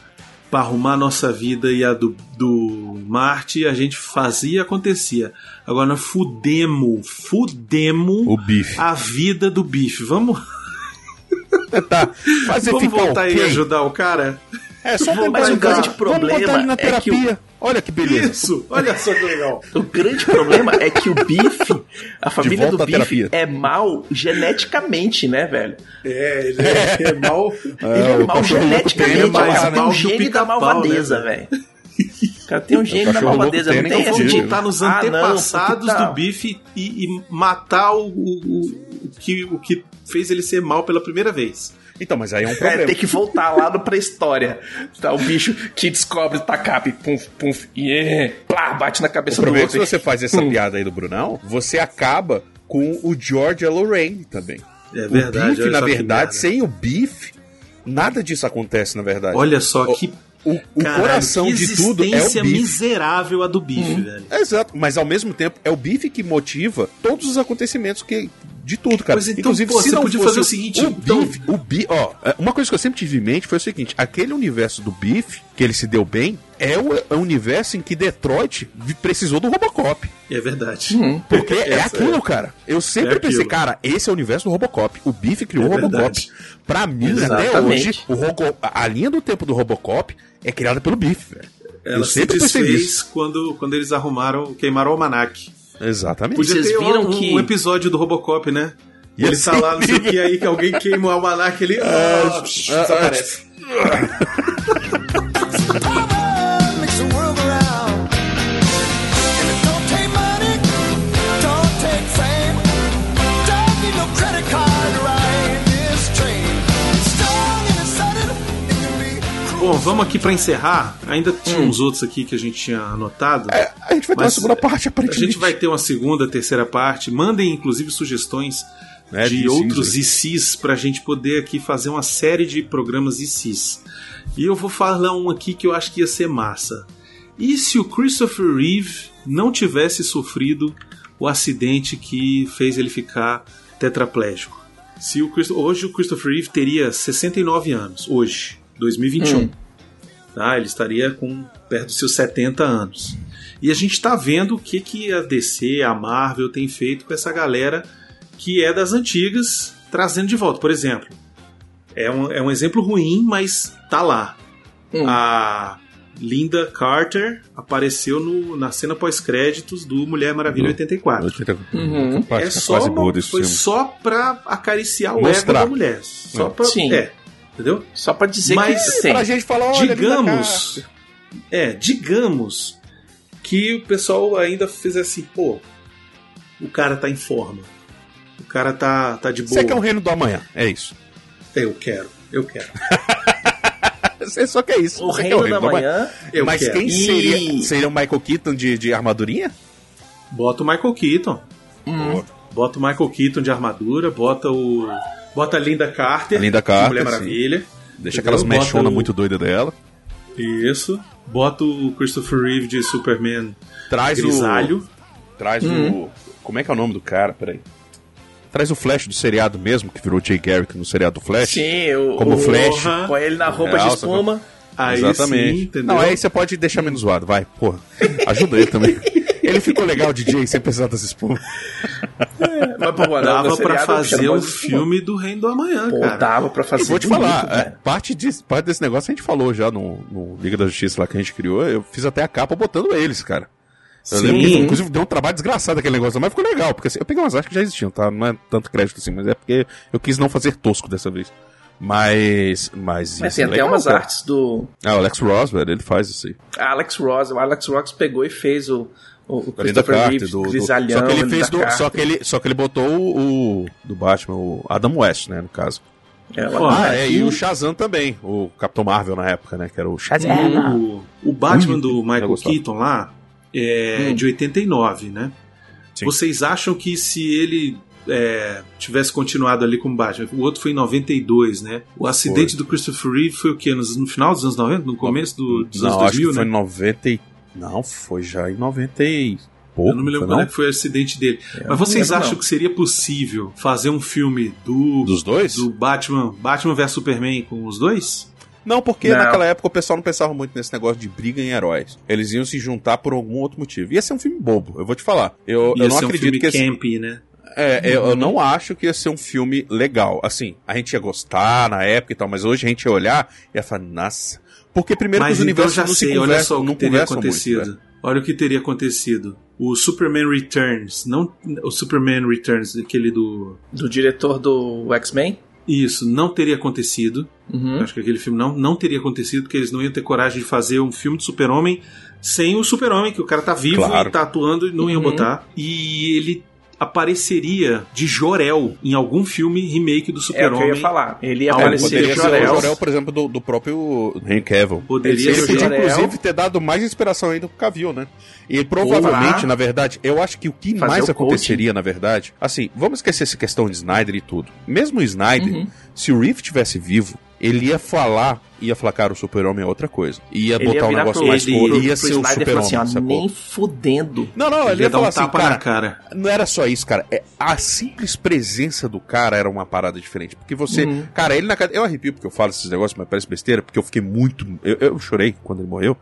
C: pra arrumar a nossa vida e a do, do Marte, a gente fazia e acontecia. Agora nós fudemos, fudemos
A: O bife.
C: a vida do bife. Vamos, *laughs*
A: Tá. Fazer
C: vamos
A: ficar
C: voltar aí
A: ok.
C: e ajudar o cara?
A: É só
F: Mas
A: tentar
F: o grande
A: Vamos
F: problema
A: botar ele na
F: é que
A: terapia. Olha que beleza.
C: Isso, olha só que legal.
F: O grande problema é que o Biff, a família do Biff,
A: terapia.
F: é mal geneticamente, né, velho?
C: É, ele é, é mal.
F: Ele é
A: o
F: mal geneticamente,
C: tem,
F: o
C: mas
F: cara tem
C: mal
F: um gene da
C: pica-pau,
F: malvadeza,
C: né,
F: velho. O cara tem um da
A: cachorro louco
F: malvadeza,
A: tem,
F: não
A: nem
F: tem essa
C: voltar nos
F: Ah, não,
C: antepassados
F: tá-
C: do bife e, e matar o, o, o- o que, o que fez ele ser mal pela primeira vez.
A: Então, mas aí é um
F: É,
A: problema.
F: tem que voltar lá no pré-história. Tá, o bicho que descobre tacape, pum, pum, e é, plá, bate na
A: O
F: cabeça do
A: problema é que
F: outro.
A: se você faz essa
F: Hum.
A: piada aí do Brunão, você acaba com o George e a Lorraine também.
C: É verdade.
A: o
C: olha
A: na verdade, sem o Biff, nada disso acontece, na verdade.
C: Olha só que.
A: O, o
C: caralho,
A: coração de tudo é o Biff.
C: miserável a do bife, velho.
A: Exato, mas ao mesmo tempo é o Biff que motiva todos os acontecimentos que de tudo, cara.
C: Mas então,
A: Inclusive,
C: pô,
A: se
C: você
A: não
C: podia fazer o seguinte,
A: o
C: então-
A: Biff, o Biff, ó, é, uma coisa que eu sempre tive em mente foi o seguinte, aquele universo do Biff, que ele se deu bem, é o, é o universo em que Detroit precisou do Robocop.
C: É verdade.
A: Porque *laughs* é
C: Essa
A: aquilo, cara. Eu sempre
C: É
A: pensei, cara, esse é o universo do Robocop. O Biff criou
C: É
A: o Robocop.
C: verdade.
A: Pra mim, até
F: Exatamente.
A: hoje, o Rogo- a linha do tempo do Robocop é criada pelo Biff, velho.
C: Ela
A: eu
C: se
A: sempre pensei nisso.
C: desfez quando, quando eles arrumaram, queimaram o almanac.
A: Exatamente.
C: Podia
F: Vocês
C: ter
F: viram
C: um,
F: que-
C: um episódio do Robocop, né? E ele tá lá, não sei o que, aí que alguém queima o almanac, ele *laughs* ah, desaparece.
D: makes
C: Bom, vamos aqui pra encerrar. Ainda tinha uns outros aqui que a gente tinha anotado.
A: Hum. É, a gente vai ter uma segunda parte,
C: A
A: aparentemente.
C: gente vai ter uma segunda, terceira parte. Mandem, inclusive, sugestões
A: É,
C: de
A: de
C: outros
A: ICs,
C: ICs pra gente poder aqui fazer uma série de programas ICs. E eu vou falar um aqui que eu acho que ia ser massa. E se o Christopher Reeve não tivesse sofrido o acidente que fez ele ficar tetraplégico? Se o Christo- hoje o Christopher Reeve teria 69 anos, hoje, 2021
F: Hum.
C: tá? Ele estaria com perto dos seus 70 anos. E a gente está vendo o que, que a DC, a Marvel tem feito com essa galera que é das antigas, trazendo de volta. Por exemplo, é um, é um exemplo ruim, mas tá lá.
F: Hum.
C: A Linda Carter apareceu no- na cena pós-créditos do Mulher Maravilha 84.
F: Uhum.
C: É só
A: quase
C: uma- foi
A: filme.
C: só pra acariciar o ego
A: Mostrar.
C: da mulher. Só
A: É.
C: pra,
F: Sim.
C: É, entendeu?
F: Só pra dizer
C: Mas
F: que tem.
A: Pra gente falar, olha,
C: digamos, é, digamos que o pessoal ainda fez assim, pô, o cara tá em forma. O cara tá, tá de boa.
A: Você quer um reino do amanhã, é isso.
C: Eu quero, eu quero. *laughs*
A: Você só quer isso.
F: O
A: Você quer
F: reino da manhã.
C: Eu
A: Mas
C: quero.
A: quem
F: E-
A: seria? Seria o Michael Keaton de, de armadurinha?
C: Bota o Michael Keaton.
F: Hum.
C: Bota o Michael Keaton de armadura, bota o. Bota a Linda Carter.
A: A Linda
C: de
A: Carter,
C: Mulher
A: sim.
C: Maravilha.
A: Deixa
C: Entendeu?
A: aquelas mechonas
C: o-
A: muito doidas dela.
C: Isso. Bota o Christopher Reeve de Superman
A: Traz
C: grisalho.
A: o. Traz o. Como é que é o nome do cara? Peraí. Traz o Flash do seriado mesmo, que virou Jay Garrick no seriado do Flash.
F: Sim, o,
A: Como
F: o,
A: Flash.
F: Põe ele na roupa de espuma.
C: Aí
A: Exatamente.
C: sim, entendeu?
A: Não, aí você pode deixar menos zoado, vai, porra. Ajuda ele também. *laughs* Ele ficou legal, DJ, sem precisar das espumas.
F: Mas, pô,
C: Dava pra fazer um
F: de espuma.
C: filme do Reino do Amanhã,
F: Pô,
C: cara.
F: dava pra fazer.
A: Eu vou te
F: bonito,
A: falar, é, parte, disso, parte desse negócio a gente falou já no, no Liga da Justiça lá que a gente criou. Eu fiz até a capa botando eles, cara. Eu
C: Sim.
A: que, inclusive, deu um trabalho desgraçado aquele negócio, mas ficou legal, porque assim, eu peguei umas artes que já existiam, tá? Não é tanto crédito assim, mas é porque eu quis não fazer tosco dessa vez. Mas. Mas,
F: Mas
A: isso
F: tem
A: é
F: até
A: legal,
F: umas
A: cara.
F: artes do
A: Ah, o Alex Ross, velho, ele faz isso aí.
F: Alex Ross. O Alex Ross pegou e fez o, o, o Christopher
A: Carter,
F: Reeve,
A: do, só que ele fez do, só que ele Só que ele botou o, o do Batman, o Adam West, né, no caso.
F: É,
C: Pô,
A: Ah, é,
C: e o-
A: Shazam também, o Capitão Marvel na época, né, que era o Shazam.
C: O, o Batman do Michael. Keaton lá é de 89, né?
A: Sim.
C: Vocês acham que se ele é, tivesse continuado ali como Batman, o outro foi em 92, né? O acidente do Christopher Reeve foi o quê? No, no final dos anos 90? No começo do- dos
A: Não,
C: anos
A: acho
C: 2000,
A: que foi
C: né?
A: em 90 e... Não, foi já em 90 e pouco,
C: Eu não me lembro
A: foi,
C: quando é que foi o acidente dele. Mas
F: não
C: vocês
F: lembro,
C: acham
F: não.
C: que seria possível fazer um filme do,
A: Dos dois?
C: do Batman, Batman vs Superman com os dois?
A: Não, porque
F: Não.
A: naquela época o pessoal não pensava muito nesse negócio de briga em heróis. Eles iam se juntar por algum outro motivo. Ia ser um filme bobo, eu vou te falar. Eu, eu não
C: ser um
A: acredito
C: filme
A: que esse...
C: camp, né?
A: É, eu, eu não acho que ia ser um filme legal. Assim, a gente ia gostar na época e tal, mas hoje a gente ia olhar e ia falar, nossa. Porque primeiro que
C: Mas
A: os
C: então
A: universos
C: já
A: não
C: sei,
A: se
C: olha
A: conversam,
C: só o
A: não
C: que teria acontecido.
A: muito, né?
C: olha o que teria acontecido. O Superman Returns, não o Superman Returns, aquele do
F: Do diretor do X-Men.
C: isso, não teria acontecido.
F: Uhum.
C: Acho que aquele filme não, não teria acontecido porque eles não iam ter coragem de fazer um filme de Super-Homem sem o Super-Homem, que o cara tá vivo
A: Claro.
C: e tá atuando e não iam
F: Uhum.
C: botar. E ele apareceria de Jor-El em algum filme remake do
F: É o que eu
C: Super-Homem.
F: ia falar. Ele ia aparecer
A: poderia
F: de
A: ser o
F: Jorel.
A: Jorel, por exemplo, do, do próprio Henry Cavill.
C: Poderia
A: ele
C: ser
A: podia,
F: Jor-El.
A: inclusive, ter dado mais inspiração ainda pro Cavill, né? E provavelmente,
C: Porra.
A: na verdade, eu acho que o que
F: Fazer
A: mais
F: o
A: aconteceria, na verdade, assim, vamos esquecer essa questão de Snyder e tudo. Mesmo o Snyder,
F: Uhum.
A: se o Reeve tivesse vivo, ele ia falar, ia falar, cara, o super-homem é outra coisa. Ia
F: Ele
A: botar
F: ia
A: um negócio
F: pro,
A: mais
F: pro,
A: ia ser o
F: falar
A: super-homem,
F: assim, nem fudendo.
A: Não, não, ele,
C: Ele
A: ia
C: ia dar
A: falar
C: um
A: assim,
C: tapa
A: cara,
C: na cara.
A: não era só isso, cara. É, a simples presença do cara era uma parada diferente. Porque você.
F: Uhum.
A: Cara, ele na casa. Eu arrepio porque eu falo esses negócios, mas parece besteira, porque eu fiquei muito. Eu, eu chorei quando ele morreu.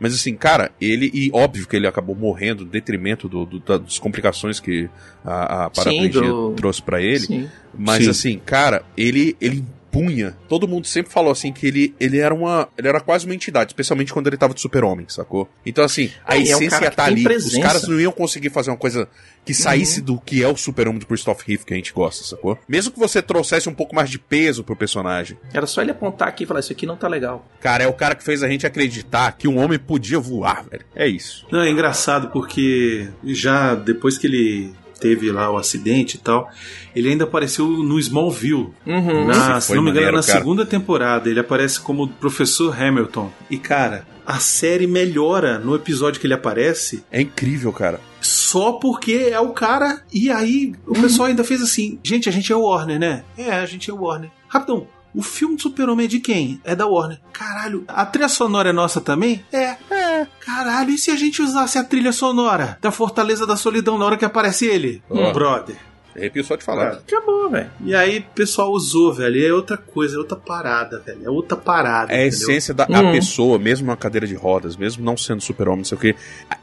A: Mas assim, cara, ele. E óbvio que ele acabou morrendo detrimento do, do- das complicações que a, a paraplegia
F: do-
A: trouxe pra ele.
F: Sim.
A: Mas
C: Sim.
A: assim, cara, ele. ele impunha. Todo mundo sempre falou assim que ele, ele era uma. Ele era quase uma entidade, especialmente quando ele tava de super-homem, sacou? Então, assim, a
F: É, e é um
A: essência
F: cara
A: ia tá ali.
F: presença.
A: Os caras não iam conseguir fazer uma coisa que saísse
F: Uhum.
A: do que é o super-homem do Christoph Reeve que a gente gosta, sacou? Mesmo que você trouxesse um pouco mais de peso pro personagem.
F: Era só ele apontar aqui e falar, isso aqui não tá legal.
A: Cara, é o cara que fez a gente acreditar que um homem podia voar, velho. É isso.
C: Não, é engraçado porque já depois que ele teve lá o acidente e tal, ele ainda apareceu no Smallville.
F: Uhum.
C: Na, se não me engano, na
A: cara.
C: segunda temporada, ele aparece como professor Hamilton. E cara, a série melhora no episódio que ele aparece
A: É incrível, cara.
C: só porque é o cara. E aí o pessoal ainda fez assim: gente, a gente é o Warner, né? É, a gente é o Warner. Rapidão. O filme do Super-Homem é de quem? É da Warner. Caralho, a trilha sonora é nossa também? É. É. Caralho, e se a gente usasse a trilha sonora da Fortaleza da Solidão na hora que aparece ele?
A: Ó.
C: Brother.
A: Arrepio só de falar.
F: Acabou, velho.
C: E aí o pessoal usou, velho. E é outra coisa, é outra parada, velho. É outra parada.
A: É a
C: entendeu?
A: essência da
F: Hum.
A: a pessoa, mesmo na cadeira de rodas, mesmo não sendo super-homem, não sei o que,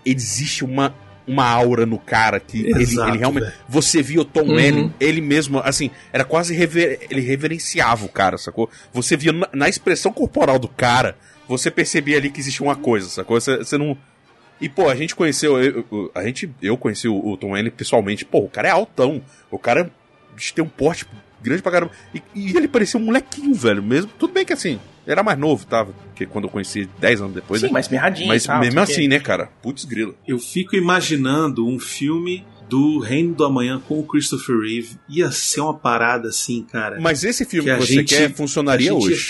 A: existe uma, uma aura no cara que ele,
C: Exato,
A: ele realmente.
C: velho.
A: Você via o Tom
F: Uhum.
A: Welling, ele mesmo, assim, era quase. rever- ele reverenciava o cara, sacou? Você via na, na expressão corporal do cara, você percebia ali que existia uma coisa, sacou? Você, você não. E, pô, a gente conheceu. eu- eu- a gente, eu conheci o, o Tom Welling pessoalmente. Pô, o cara é altão. O cara tem um porte grande pra caramba. E, e ele parecia um molequinho, velho. Mesmo. Tudo bem que assim, era mais novo, tava. Porque quando eu conheci 10 anos depois.
F: Sim,
A: né?
F: mas mirradinho
A: Mas
F: tal,
A: mesmo assim,
F: quê.
A: né, cara? Putz, grilo.
C: Eu fico imaginando um filme do Reino do Amanhã com o Christopher Reeve. Ia ser uma parada assim, cara.
A: Mas esse filme
C: Que
A: que, você
C: gente-
A: quer funcionaria
C: a gente ia
A: hoje.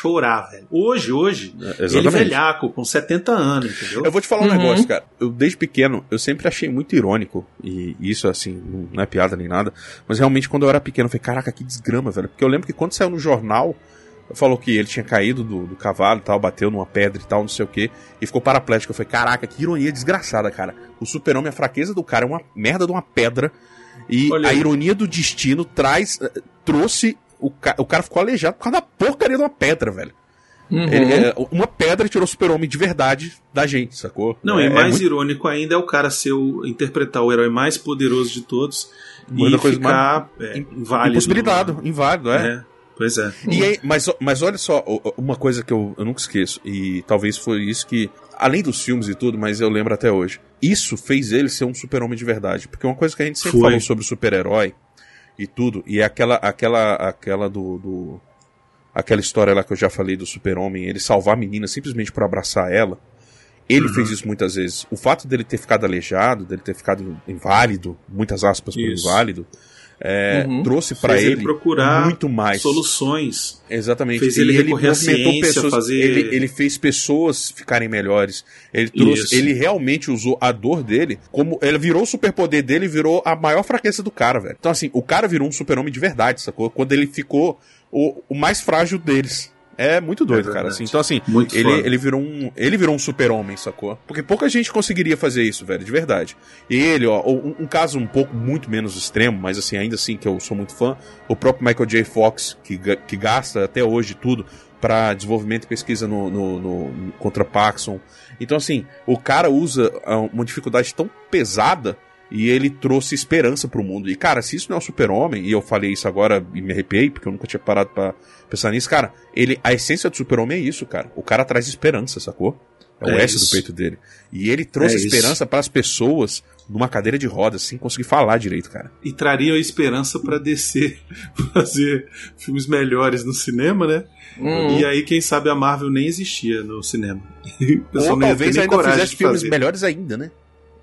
C: Chorar, velho. Hoje, hoje,
A: É,
C: ele velhaco, com 70 anos, entendeu?
A: Eu vou te falar um
F: Uhum.
A: negócio, cara. Eu, desde pequeno, eu sempre achei muito irônico. E isso, assim, não- é piada nem nada. Mas realmente, quando eu era pequeno, eu falei, caraca, que desgrama, velho. Porque eu lembro que quando saiu no jornal, falou que ele tinha caído do, do cavalo e tal, bateu numa pedra e tal, não sei o que, e ficou paraplégico. Eu falei, caraca, que ironia desgraçada, cara. O super-homem, a fraqueza do cara é uma merda de uma pedra. E
C: Olha
A: a ironia do destino traz. eh, trouxe. O, ca- o cara ficou aleijado por causa da porcaria de uma pedra, velho.
F: Uhum.
A: Ele- é, uma pedra tirou o super-homem de verdade da gente, sacou?
C: Não,
A: é,
C: e
A: é
C: mais
A: muito-
C: irônico ainda é o cara ser o, interpretar o herói mais poderoso de todos
A: Uma
C: e ficar é, inválido.
A: Impossibilitado, inválido, é.
C: É, pois é.
A: E aí, mas, mas olha só, uma coisa que eu, eu nunca esqueço, e talvez foi isso que, além dos filmes e tudo, mas eu lembro até hoje, isso fez ele ser um super-homem de verdade. Porque uma coisa que a gente sempre
C: Foi.
A: falou sobre o super-herói e tudo, e é aquela, aquela, aquela do, do- Aquela história lá que eu já falei do super-homem, ele salvar a menina simplesmente por abraçar ela. Ele
C: Uhum.
A: fez isso muitas vezes. O fato dele ter ficado aleijado, dele ter ficado inválido, muitas aspas por
C: Isso.
A: inválido, é,
F: Uhum.
A: trouxe pra
C: Fez ele
A: ele,
C: procurar
A: muito mais.
C: Soluções.
A: Exatamente.
C: Fez
A: E
C: ele recorrer à ciência,
A: pessoas,
C: fazer-
A: ele, ele fez pessoas ficarem melhores. Ele trouxe,
C: Isso.
A: ele realmente usou a dor dele como ele virou o superpoder dele, e virou a maior fraqueza do cara, velho. Então assim, o cara virou um super-homem de verdade, sacou? Quando ele ficou o, o mais frágil deles. É muito doido,
C: É
A: cara. Assim. Então, assim,
C: Muito
A: ele,
C: foda.
A: ele virou um. Ele virou um super-homem, sacou? Porque pouca gente conseguiria fazer isso, velho, de verdade. E ele, ó, um, um caso um pouco muito menos extremo, mas assim, ainda assim que eu sou muito fã, o próprio Michael J. Fox, que, que gasta até hoje tudo para desenvolvimento e pesquisa no, no- no- contra Paxson. Então, assim, o cara usa ah, uma dificuldade tão pesada e ele trouxe esperança pro mundo. E, cara, se isso não é o super-homem, e eu falei isso agora e me arrepiei, porque eu nunca tinha parado pra pensar nisso, cara, ele, a essência do super-homem é isso, cara. O cara traz esperança, sacou? É o
C: É
A: S do
C: isso.
A: peito dele. E ele trouxe
C: É
A: esperança para as pessoas numa cadeira de rodas, sem conseguir falar direito, cara.
C: E traria a esperança pra descer, *laughs* fazer filmes melhores no cinema, né?
F: Uhum.
C: E aí, quem sabe a Marvel nem existia no cinema. *laughs* O
A: Ou talvez ainda fizesse filmes melhores ainda, né?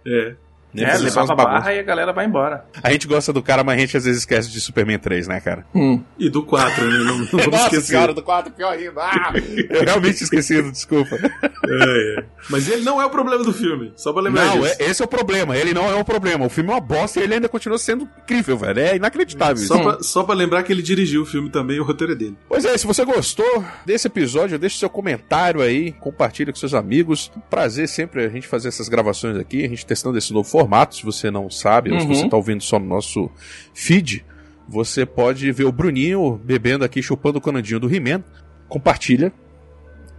C: É.
A: Né?
F: É, levava
A: bagunças.
F: barra e a galera vai embora.
A: A gente gosta do cara, mas a gente às vezes esquece de Superman 3, né, cara?
F: Hum.
C: E do 4, né? Não, não vamos
A: Nossa
C: esquecer.
A: senhora, do 4 pior ainda. Ah, eu realmente esqueci, *laughs* desculpa.
C: É, é. Mas ele não é o problema do filme, só pra lembrar
A: Não,
C: disso.
A: é- esse é o problema. Ele não é o problema. O filme é uma bosta e ele ainda continua sendo incrível, velho. É inacreditável isso.
C: Só pra, só pra lembrar que ele dirigiu o filme também, o roteiro é dele.
A: Pois é, se você gostou desse episódio, deixe seu comentário aí, compartilha com seus amigos. Prazer sempre a gente fazer essas gravações aqui, a gente testando esse novo formato. Se você não sabe, ou se
F: Uhum.
A: você tá ouvindo só no nosso feed, você pode ver o Bruninho bebendo aqui, chupando o canudinho do He-Man. Compartilha.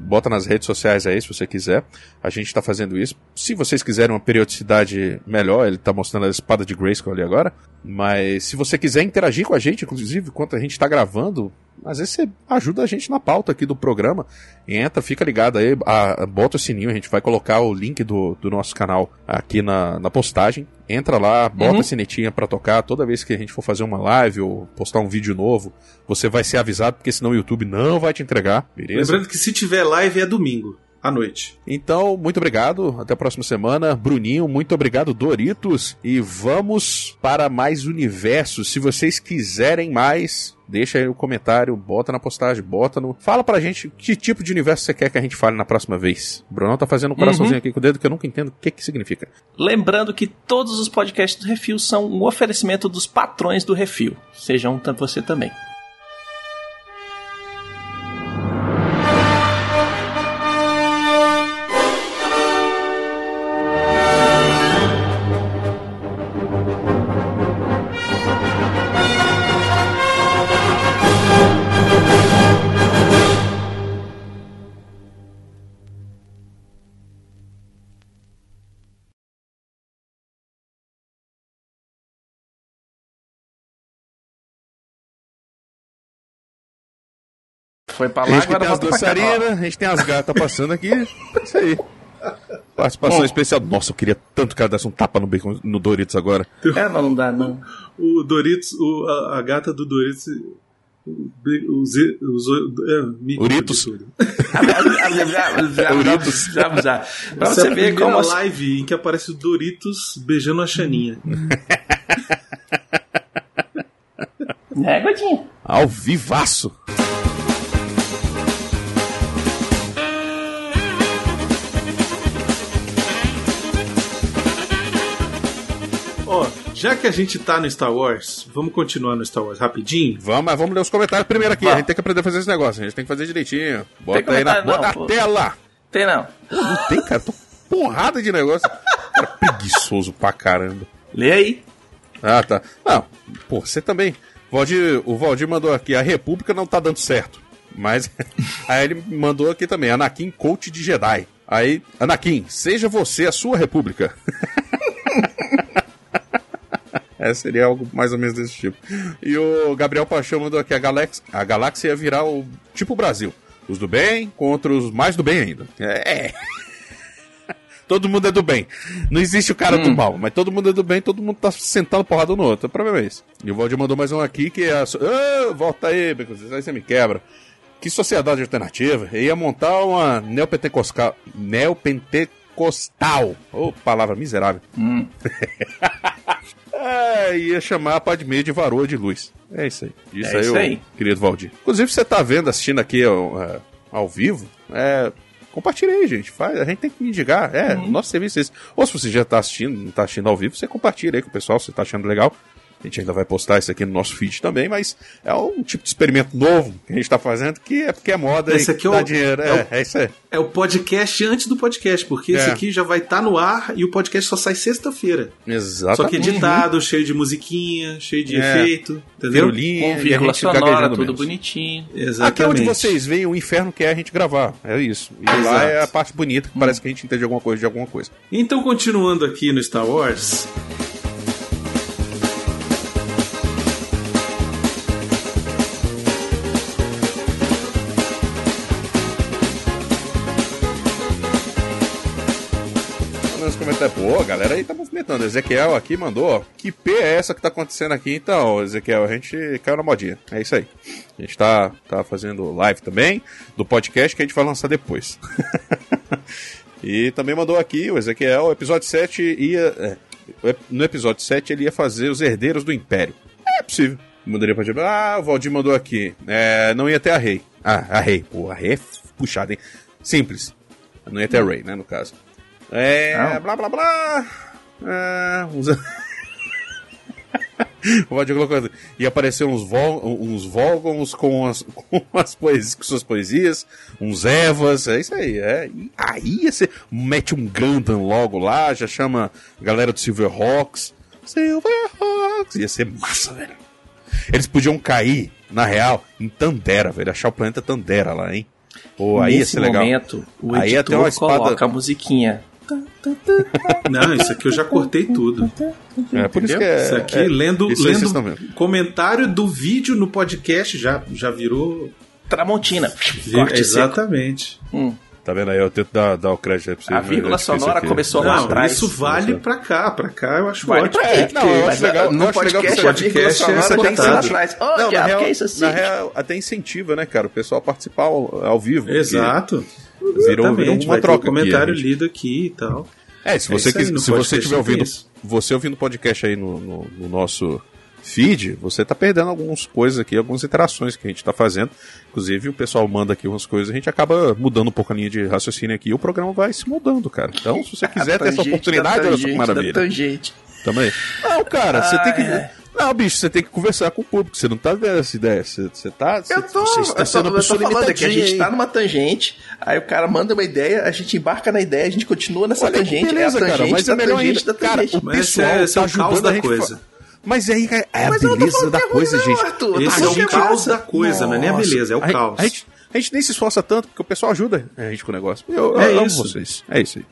A: Bota nas redes sociais aí, se você quiser. A gente tá fazendo isso. Se vocês quiserem uma periodicidade melhor, ele tá mostrando a espada de ali agora. Mas se você quiser interagir com a gente, inclusive, enquanto a gente tá gravando, às vezes você ajuda a gente na pauta aqui do programa. Entra, fica ligado aí, a- bota o sininho, a gente vai colocar o link do, do nosso canal aqui na, na postagem. Entra lá, bota
F: Uhum.
A: a sinetinha pra tocar. Toda vez que a gente for fazer uma live ou postar um vídeo novo, você vai ser avisado, porque senão o YouTube não vai te entregar, beleza?
C: Lembrando que se tiver live é domingo, à noite.
A: Então, muito obrigado. Até a próxima semana. Bruninho, muito obrigado, Doritos. E vamos para mais universos. Se vocês quiserem mais, deixa aí o comentário, bota na postagem, bota no. Fala pra gente que tipo de universo você quer que a gente fale na próxima vez. O Brunão tá fazendo um coraçãozinho aqui com o dedo que eu nunca entendo o que que significa.
F: Lembrando que todos os podcasts do Refil são um oferecimento dos patrões do Refil. Seja um você também. Foi pra
A: A
F: lá,
A: gente que
F: agora
A: tem as
F: volta pra cá.
A: dançarinas, a gente tem as gatas passando aqui. É Isso aí. Participação
F: Bom.
A: especial. Nossa, eu queria tanto que ela desse um tapa no bacon no Doritos agora.
F: É, não, não dá, não.
C: O Doritos, o- a, a gata do Doritos. Os, os, é,
A: Uritos.
F: já. Pra
C: Essa
F: você
C: é a
F: ver como. as-
C: live em que aparece o Doritos beijando a Xaninha. *laughs*
F: É, Godinho.
A: Ao vivaço.
C: Já que a gente tá no Star Wars, vamos continuar no Star Wars rapidinho.
A: Vamos, mas vamos ler os comentários primeiro aqui.
F: Vamos.
A: A gente tem que aprender a fazer esse negócio. A gente tem que fazer direitinho. Bota aí na, bota
F: não,
A: tela.
F: Tem não.
A: Não tem, cara. Tô porrada de negócio. Cara, preguiçoso pra caramba.
F: Lê aí.
A: Ah, tá. Não, pô, você também. Valdir, o Valdir mandou aqui, a República não tá dando certo. Mas *laughs* aí ele mandou aqui também, Anakin coach de Jedi. Aí, Anakin, seja você a sua república. *laughs* É, seria algo mais ou menos desse tipo. E o Gabriel Paixão mandou aqui, a galáxia, a galáxia ia virar o tipo Brasil. Os do bem contra os mais do bem ainda. É. *laughs* Todo mundo é do bem. Não existe o cara do mal, mas todo mundo é do bem, todo mundo tá sentando porrada no outro. O problema é esse. E o Valdir mandou mais um aqui que é. A... so- Ah, volta aí, Beconzitos, aí você me quebra. Que sociedade alternativa? Eu ia montar uma neopentecostal. Neopentecostal. Ô, palavra miserável. *laughs* É, ia chamar a Padme de varoa de luz. É isso aí. Isso
F: É
A: aí,
F: isso aí.
A: querido Valdir. Inclusive, você tá vendo, assistindo aqui ao, é, ao vivo, é, compartilha aí, gente. Faz, a gente tem que mendigar. É,
F: Uhum.
A: nosso serviço é esse. Ou se você já tá assistindo, não tá assistindo ao vivo, você compartilha aí com o pessoal, se você tá achando legal. A gente ainda vai postar isso aqui no nosso feed também, mas é um tipo de experimento novo que a gente tá fazendo, que é porque é moda
C: Esse
A: e
C: aqui é
A: dá
C: o-
A: dinheiro.
C: é
A: É,
C: o-
A: é isso aí.
C: É o podcast antes do podcast, porque esse
A: É.
C: aqui já vai estar no ar e o podcast só sai sexta-feira.
A: Exatamente.
C: Só que editado, cheio de musiquinha, cheio de
A: É.
C: efeito, entendeu?
A: Pirulinha,
F: Com
A: e
F: vírgula sonora, tudo
A: menos.
F: bonitinho.
C: Exatamente.
A: Aqui é onde vocês veem o inferno que é a gente gravar. É isso. E lá
C: Exato.
A: é a parte bonita, que parece que a gente entende alguma coisa de alguma coisa.
C: Então, continuando aqui no Star Wars.
A: Nos comentários, pô, a galera aí tá movimentando. Ezequiel aqui mandou, ó. Que P é essa que tá acontecendo aqui? Então, Ezequiel, a gente caiu na modinha. É isso aí. A gente tá, tá fazendo live também do podcast que a gente vai lançar depois. *laughs* e também mandou aqui o Ezequiel, o episódio 7 ia. é, no episódio 7 ele ia fazer os herdeiros do Império. É possível. Mandaria pra gente. Ah, o Valdir mandou aqui. É, não ia ter a Rei. Ah, a Rei. Pô, a Rei é puxada, hein? Simples. Não ia ter a Rei, né, no caso. É.
F: Não.
A: Blá blá blá. É, uns... *laughs* o Valdir colocou assim, ia aparecer uns, vol uns Volgons com as, *laughs* com as poesias, com suas poesias, uns Evas, é isso aí. É. E aí ia ser, mete um Gundam logo lá, já chama a galera do Silverhawks. Silverhawks, ia ser massa, velho. Eles podiam cair, na real, em Tandera, velho, achar o planeta Tandera lá, hein. Pô, aí ia
F: Nesse
A: ser legal.
F: momento, o
A: Aí ia ter uma espada-
F: coloca a musiquinha.
C: Não, isso aqui eu já cortei tudo.
A: É, por isso que é.
C: Isso aqui,
A: é,
C: lendo,
A: isso
C: lendo comentário do vídeo no podcast, já, já virou.
F: Tramontina.
C: exatamente.
F: Hum.
A: Tá vendo aí? Eu tento dar, dar o crédito aí pra vocês.
F: A vírgula
A: é
F: sonora começou lá
C: Não,
F: atrás.
C: isso vale pra cá, pra cá eu acho
F: Vale
C: ótimo.
F: pra
A: É, não, eu
F: Mas,
A: acho legal-
F: No
A: acho legal que
F: podcast, a vírgula
C: podcast é
F: tem lá atrás. Ô,
A: Não,
F: diabo,
A: real,
F: que é isso assim?
A: na real, até incentiva, né, cara? O pessoal participar ao, ao vivo. porque
C: Exato.
A: Virou, virou uma
C: vai ter
A: troca.
C: um comentário
A: aqui,
C: lido aqui e tal.
A: É, se
C: É
A: você,
C: isso aí,
A: se você
C: tem
A: ouvindo,
C: isso.
A: você ouvindo o podcast aí no, no, no nosso feed, você tá perdendo algumas coisas aqui, algumas interações que a gente tá fazendo. Inclusive, o pessoal manda aqui umas coisas, a gente acaba mudando um pouco a linha de raciocínio aqui e o programa vai se mudando, cara. Então, se você *laughs* quiser ter essa
F: Tangente,
A: oportunidade,
F: da
A: olha só que
F: tangente,
A: maravilha. Também. *laughs* Não, cara, você
F: Ah,
A: tem que.
F: é.
A: Não, bicho, você tem que conversar com o público. Você não tá vendo essa ideia. Você, você tá. Você,
F: Eu tô,
A: você
F: eu
A: está
F: tô,
A: sendo uma
F: eu tô
A: pessoa
F: falando é que a gente tá numa tangente, aí o cara manda uma ideia, a gente embarca na ideia, a gente continua nessa
A: Olha que
F: tangente,
A: beleza,
F: é a
A: cara,
F: tangente
A: mas é melhor
F: tangente
A: ainda.
F: da
A: Cara,
F: tangente.
A: o
C: Mas
A: pessoal
C: esse é-
A: tá
C: é o caos
A: ajudando
C: da
A: a
C: coisa.
A: fa- Mas aí é a
F: Mas eu não tô
A: beleza da
F: é
A: coisa,
F: ruim,
A: gente.
F: Arthur. Eu tô
C: Esse é o
F: é
C: caos da coisa, não é nem a beleza, é o
A: A-
C: caos.
A: A gente, a gente nem se esforça tanto, porque o pessoal ajuda a gente com o negócio. Eu, eu
C: É
A: amo
C: isso.
A: vocês. É isso aí.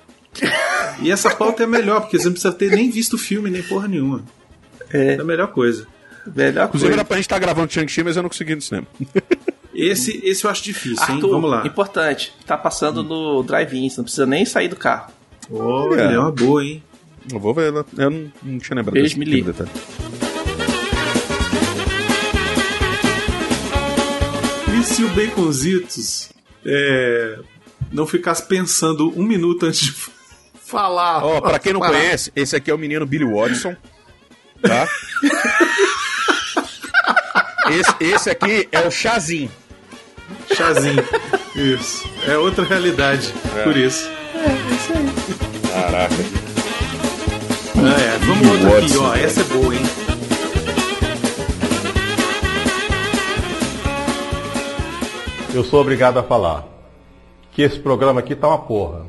C: E essa pauta é melhor, porque você não precisa ter nem visto o filme, nem porra nenhuma.
F: É,
C: É a melhor coisa.
F: melhor
A: Inclusive
F: coisa.
A: era pra gente estar gravando Shang-Chi, mas eu não consegui no cinema. *laughs*
C: Esse, esse eu acho difícil, hein?
F: Arthur,
C: Vamos lá.
F: importante, tá passando no drive-in, você não precisa nem sair do carro.
C: Olha, é uma boa, hein?
A: Eu vou ver. Eu não, não tinha lembrado
F: Beijo, me liga.
A: detalhe.
C: E se o Baconzitos é, não ficasse pensando um minuto antes de *laughs* falar?
A: Ó, pra quem não
C: Parar.
A: conhece, esse aqui é o menino Billy Watson. Tá? esse, esse aqui é o Chazinho.
C: Chazinho. Isso. É outra realidade. Por isso.
A: Caraca.
C: Ah, é. Vamos outra aqui, ó.
A: velho.
C: Essa é boa, hein?
J: Eu sou obrigado a falar que esse programa aqui tá uma porra.